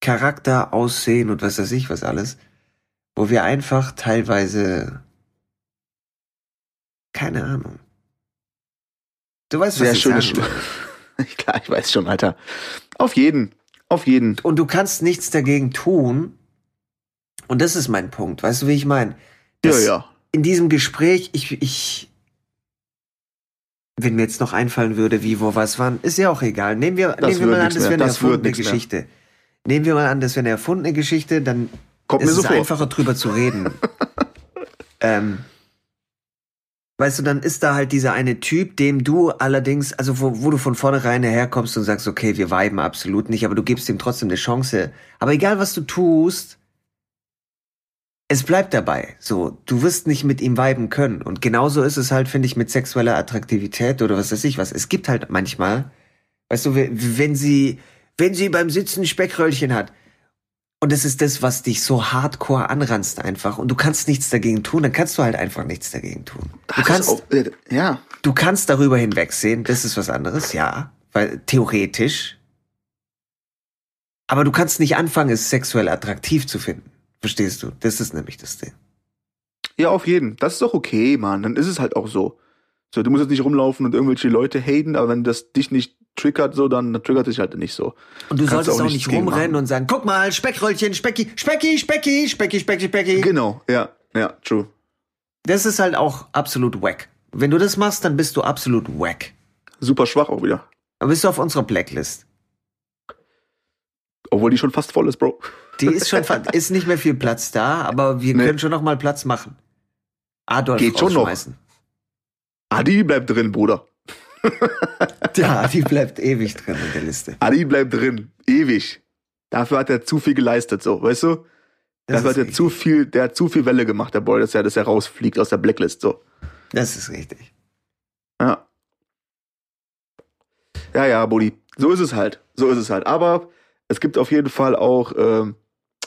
Charakter, Aussehen und was weiß ich was alles, wo wir einfach teilweise keine Ahnung. Du weißt, was Sehr ich schönes sagen Klar, ich weiß schon, Alter. Auf jeden. Auf jeden. Und du kannst nichts dagegen tun. Und das ist mein Punkt. Weißt du, wie ich meine? Ja, ja. In diesem Gespräch, ich, ich, wenn mir jetzt noch einfallen würde, wie, wo, was, wann, ist ja auch egal. Nehmen wir, nehmen wir mal an, das wäre eine Das erfundene nix mehr. Geschichte. Nehmen wir mal an, das wäre eine erfundene Geschichte, dann Kommt ist mir so es vor. einfacher drüber zu reden. ähm, weißt du, dann ist da halt dieser eine Typ, dem du allerdings, also wo, wo du von vornherein herkommst und sagst, okay, wir viben absolut nicht, aber du gibst ihm trotzdem eine Chance. Aber egal, was du tust, es bleibt dabei. So, du wirst nicht mit ihm viben können. Und genauso ist es halt, finde ich, mit sexueller Attraktivität oder was weiß ich was. Es gibt halt manchmal, weißt du, wenn sie, wenn sie beim Sitzen Speckröllchen hat, und das ist das, was dich so hardcore anranzt einfach. Und du kannst nichts dagegen tun, dann kannst du halt einfach nichts dagegen tun. Du Das kannst, auch, äh, ja. du kannst darüber hinwegsehen, das ist was anderes, ja. Weil theoretisch. Aber du kannst nicht anfangen, es sexuell attraktiv zu finden. Verstehst du? Das ist nämlich das Ding. Ja, auf jeden. Das ist doch okay, Mann. Dann ist es halt auch so. So, du musst jetzt nicht rumlaufen und irgendwelche Leute haten, aber wenn das dich nicht triggert, so, dann, dann triggert dich halt nicht so. Und du Kannst solltest auch nicht rumrennen machen. und sagen, guck mal, Speckröllchen, Specki, Specki, Specki, Specki, Specki, Specki. Genau, ja, ja, true. Das ist halt auch absolut wack. Wenn du das machst, dann bist du absolut wack. Super schwach auch wieder. Dann bist du auf unserer Blacklist. Obwohl die schon fast voll ist, Bro. Die ist schon, ist nicht mehr viel Platz da, aber wir Nee. können schon noch mal Platz machen. Adolf Geht schon noch. Adi bleibt drin, Bruder. Ja, die bleibt ewig drin in der Liste. Adi bleibt drin. Ewig. Dafür hat er zu viel geleistet, so, weißt du? Das Dafür hat er richtig. zu viel, der hat zu viel Welle gemacht, der Boy, dass er, dass er rausfliegt aus der Blacklist, so. Das ist richtig. Ja. Ja, ja, Buddy. So ist es halt. So ist es halt. Aber es gibt auf jeden Fall auch ähm,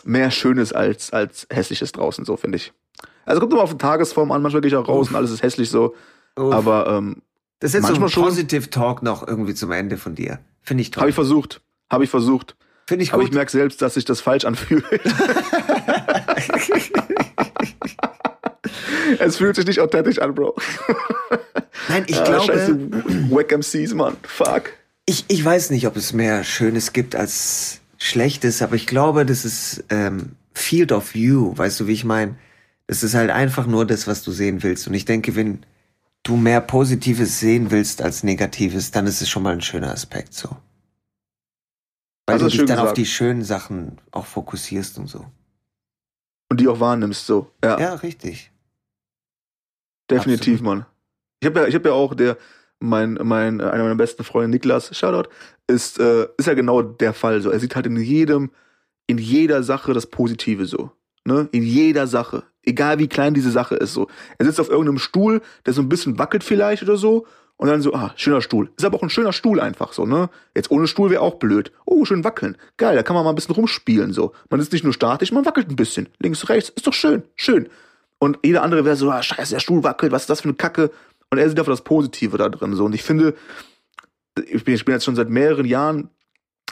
mehr Schönes als, als Hässliches draußen, so finde ich. Also kommt immer auf die Tagesform an, manchmal gehe ich auch raus Uff. und alles ist hässlich so. Uff. Aber ähm, das ist jetzt so ein manchmal Positive Talk noch irgendwie zum Ende von dir. Finde ich toll. habe ich versucht. Habe ich versucht. Finde ich Aber gut. ich merke selbst, dass sich das falsch anfühlt. es fühlt sich nicht authentisch an, Bro. Nein, ich Ah, glaube, Scheiße. Wack MCs, Mann. Fuck. ich, ich weiß nicht, ob es mehr Schönes gibt als Schlechtes, aber ich glaube, das ist ähm, Field of View, weißt du, wie ich meine? Das ist halt einfach nur das, was du sehen willst. Und ich denke, wenn du mehr Positives sehen willst als Negatives, dann ist es schon mal ein schöner Aspekt so. Weil Also du dich dann auf gesagt. die schönen Sachen auch fokussierst und so. Und die auch wahrnimmst, so. Ja. Ja, richtig. Definitiv, Absolut. Mann. Ich habe ja, ich habe ja auch der, mein, mein, äh, einer meiner besten Freunde, Niklas, Shoutout, ist, äh, ist ja genau der Fall so. Er sieht halt in jedem, in jeder Sache das Positive so. Ne? In jeder Sache. Egal wie klein diese Sache ist so. Er sitzt auf irgendeinem Stuhl, der so ein bisschen wackelt vielleicht oder so. Und dann so, ah, schöner Stuhl. Ist aber auch ein schöner Stuhl einfach so, ne? Jetzt ohne Stuhl wäre auch blöd. Oh, schön wackeln. Geil, da kann man mal ein bisschen rumspielen so. Man ist nicht nur statisch, man wackelt ein bisschen. Links, rechts, ist doch schön, schön. Und jeder andere wäre so, ah, scheiße, der Stuhl wackelt, was ist das für eine Kacke? Und er sieht einfach das Positive da drin so. Und ich finde, ich bin, ich bin jetzt schon seit mehreren Jahren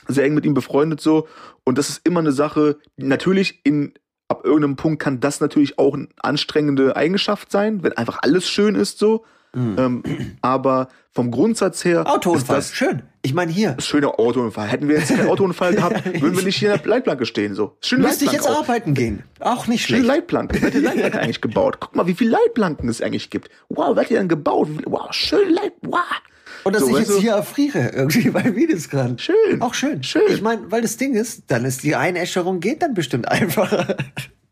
sehr eng mit ihm befreundet so. Und das ist immer eine Sache, natürlich in, ab irgendeinem Punkt kann das natürlich auch eine anstrengende Eigenschaft sein, wenn einfach alles schön ist so. Ähm, aber vom Grundsatz her Autounfall, das schön. Ich meine hier. das schöne Autounfall. Hätten wir jetzt keinen Autounfall gehabt, würden wir nicht hier in der Leitplanke stehen so. Schöne Müsste ich jetzt auch. arbeiten gehen. Auch nicht Schöne schlecht. Leitplanke. Wer hat die Leitplanke eigentlich gebaut? Guck mal, wie viele Leitplanken es eigentlich gibt. Wow, wer hat die denn gebaut? Wow, schöne Leit... Wow. Und dass So, ich jetzt du? hier erfriere, irgendwie bei Wiesgrad. Schön. Auch schön. Schön. Ich meine, weil das Ding ist, dann ist die Einäscherung geht dann bestimmt einfacher.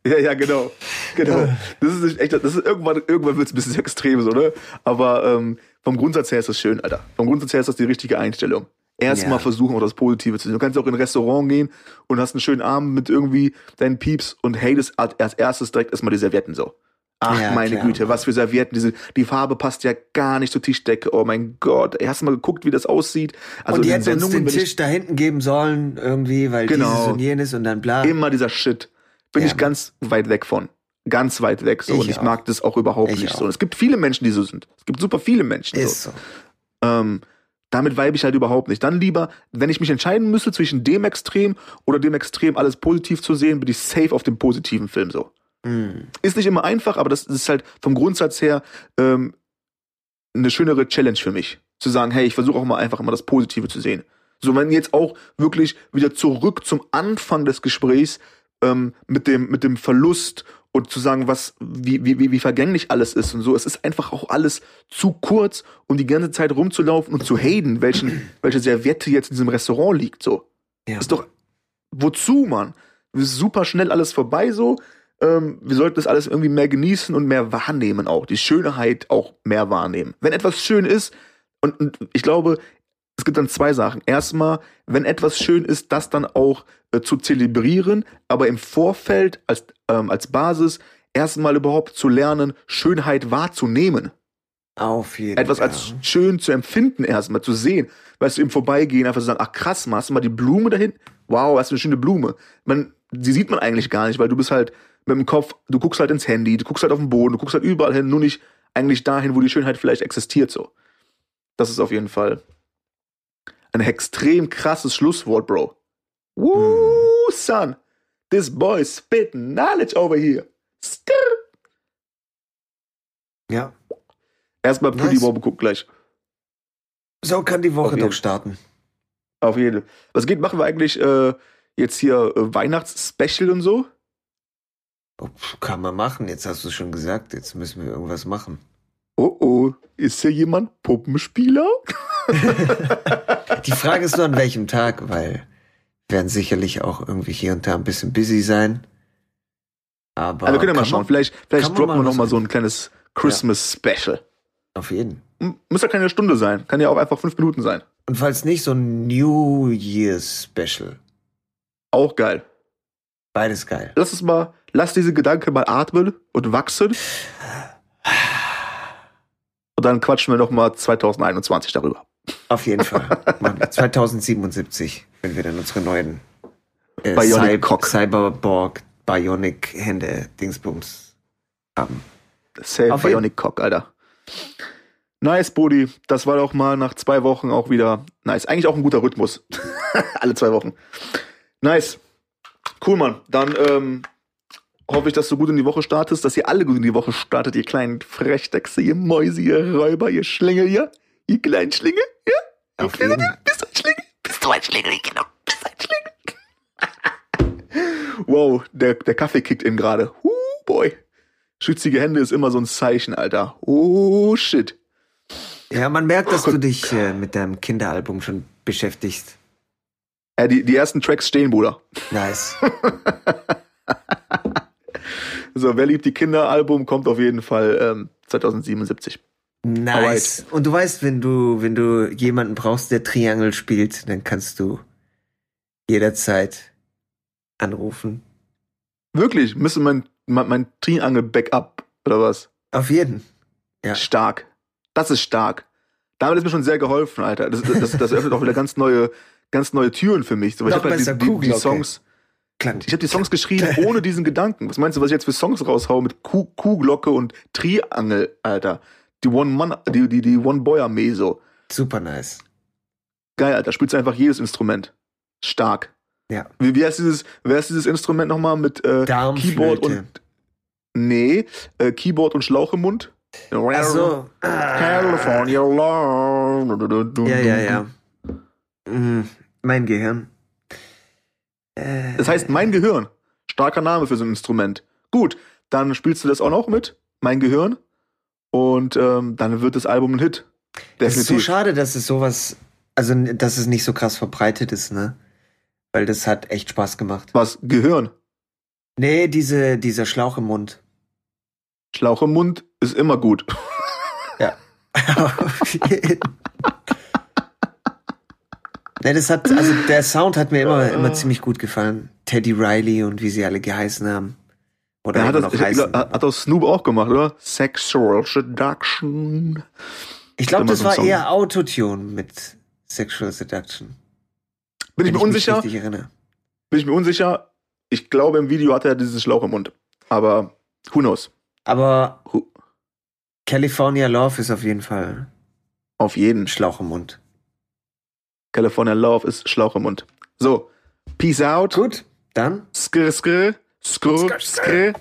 Ja, ja, genau. Genau. Das ist nicht echt, das ist irgendwann, irgendwann wird es ein bisschen extrem, so, ne? Aber ähm, vom Grundsatz her ist das schön, Alter. Vom Grundsatz her ist das die richtige Einstellung. Erstmal Ja. versuchen, auch das Positive zu sehen. Du kannst auch in ein Restaurant gehen und hast einen schönen Abend mit irgendwie deinen Pieps und hatest als als erstes direkt erstmal die Servietten so. Ach, Ja, meine klar. Güte, was für Servietten. Diese, die Farbe passt ja gar nicht zur Tischdecke. Oh mein Gott. Hast du mal geguckt, wie das aussieht? Also und die hätten uns den Tisch da hinten geben sollen, irgendwie, weil Genau. dieses und jenes und dann bla. immer dieser Shit. Bin Ja, ich ganz weit weg von. Ganz weit weg so. Ich und ich auch. mag das auch überhaupt Ich nicht auch. so. Und es gibt viele Menschen, die so sind. Es gibt super viele Menschen Ist so. so. Ähm, damit vibe ich halt überhaupt nicht. Dann lieber, wenn ich mich entscheiden müsste zwischen dem Extrem oder dem Extrem, alles positiv zu sehen, bin ich safe auf dem positiven Film so. Hm. Ist nicht immer einfach, aber das ist halt vom Grundsatz her ähm, eine schönere Challenge für mich. Zu sagen, hey, ich versuche auch mal einfach immer das Positive zu sehen. So, wenn jetzt auch wirklich wieder zurück zum Anfang des Gesprächs ähm, mit dem mit dem Verlust und zu sagen, was wie, wie, wie, vergänglich alles ist und so. Es ist einfach auch alles zu kurz, um die ganze Zeit rumzulaufen und zu haten, welchen, welche Serviette jetzt in diesem Restaurant liegt. So. Ja. Ist doch, wozu, Mann? Es ist super schnell alles vorbei so. Ähm, wir sollten das alles irgendwie mehr genießen und mehr wahrnehmen auch. Die Schönheit auch mehr wahrnehmen. Wenn etwas schön ist, und, und ich glaube, es gibt dann zwei Sachen. Erstmal, wenn etwas schön ist, das dann auch äh, zu zelebrieren, aber im Vorfeld als, ähm, als Basis erstmal überhaupt zu lernen, Schönheit wahrzunehmen Auf jeden etwas Fall. als schön zu empfinden erstmal, zu sehen. Weißt du, im Vorbeigehen einfach zu sagen, ach krass, mal, hast du mal die Blume dahin? Wow, hast du eine schöne Blume. Man, die sieht man eigentlich gar nicht, weil du bist halt mit dem Kopf, du guckst halt ins Handy, du guckst halt auf den Boden, du guckst halt überall hin, nur nicht eigentlich dahin, wo die Schönheit vielleicht existiert so. Das ist auf jeden Fall ein extrem krasses Schlusswort, Bro. Woo, son. This boy spitting knowledge over here. Skrr. Ja. Erstmal Pretty Nice. Bob guckt gleich. So kann die Woche doch starten. Auf jeden Fall. Was geht, machen wir eigentlich äh, jetzt hier äh, Weihnachts-Special und so? Oh, Kann man machen. Jetzt hast du es schon gesagt. Jetzt müssen wir irgendwas machen. Oh oh, ist hier jemand Puppenspieler? Die Frage ist nur an welchem Tag, weil werden sicherlich auch irgendwie hier und da ein bisschen busy sein. Aber Also wir können ja mal schauen. man- Vielleicht, vielleicht droppen wir noch was mal so ein kleines Christmas-Special. Auf jeden. Muss ja keine Stunde sein. Kann ja auch einfach fünf Minuten sein. Und falls nicht, so ein New Year's Special. Auch geil. Beides geil. Lass es mal, lass diese Gedanken mal atmen und wachsen. Und dann quatschen wir noch mal 2021 darüber. Auf jeden Fall. Machen wir 2077, wenn wir dann unsere neuen äh, Bionic Cy- Cock. Cyberborg Bionic Hände Dingsbums haben. Safe Auf Bionic Cock, Alter. Nice, Bodi. Das war doch mal nach zwei Wochen auch wieder nice. Eigentlich auch ein guter Rhythmus. Alle zwei Wochen. Nice. Cool, Mann. Dann ähm, hoffe ich, dass du gut in die Woche startest, dass ihr alle gut in die Woche startet, ihr kleinen Frechdechse, ihr Mäuse, ihr Räuber, ihr Schlingel, ihr, ihr kleinen Schlingel, ja? Auf jeden. Bist du ein Schlingel? Bist du ein Schlingel? Genau, bist du ein Schlingel? wow, der, der Kaffee kickt in gerade. Uh, boy. Schützige Hände ist immer so ein Zeichen, Alter. Oh, shit. Ja, man merkt, dass du dich äh, mit deinem Kinderalbum schon beschäftigst. Äh, die, die ersten Tracks stehen, Bruder. Nice. So, wer liebt die Kinderalbum, kommt auf jeden Fall ähm, 2077. Nice. Und du weißt, wenn du, wenn du jemanden brauchst, der Triangle spielt, dann kannst du jederzeit anrufen. Wirklich, müsste mein, mein, mein Triangel-Backup, oder was? Auf jeden. Ja. Stark. Das ist stark. Damit ist mir schon sehr geholfen, Alter. Das, das, das, das öffnet auch wieder ganz neue, ganz neue Türen für mich. So, ich Noch hab halt die, die, die. Songs, ich habe die Songs geschrieben ohne diesen Gedanken. Was meinst du, was ich jetzt für Songs raushau mit Kuh, Kuhglocke und Triangel, Alter? Die One-Man, die, die, die One-Boy-Armee so. Super nice. Geil, Alter. Spielst du einfach jedes Instrument. Stark. Ja. Wie, wie heißt dieses, wie heißt dieses Instrument nochmal mit äh. Keyboard und Nee, äh, Keyboard und Schlauch im Mund. Ach so. Ah. California Love. Ja, ja, ja. Mhm. Mein Gehirn. Äh, Das heißt, mein Gehirn. Starker Name für so ein Instrument. Gut, dann spielst du das auch noch mit. Mein Gehirn. Und ähm, dann wird das Album ein Hit. es ist so Definitiv. schade, dass es sowas, also dass es nicht so krass verbreitet ist, ne? Weil das hat echt Spaß gemacht. Was? Gehirn. Nee, diese, dieser Schlauch im Mund. Schlauch im Mund ist immer gut. Ja. ne, das hat, also der Sound hat mir immer, immer ziemlich gut gefallen. Teddy Riley und wie sie alle geheißen haben. Oder Er hat, das, heißen. hat das Snoop auch gemacht, oder? Sexual Seduction. Ich glaube, das war eher Autotune mit Sexual Seduction. Bin ich mir unsicher? Bin ich mir unsicher. Ich glaube, im Video hat er diesen Schlauch im Mund. Aber who knows? Aber Who- California Love ist auf jeden Fall Auf jeden. Schlauch im Mund. California Love ist Schlauch im Mund. So, peace out. Gut, dann Skr, skr, skr, Skr, skr. skr.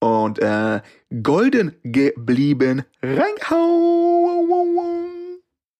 Und äh, golden geblieben. Reinhau.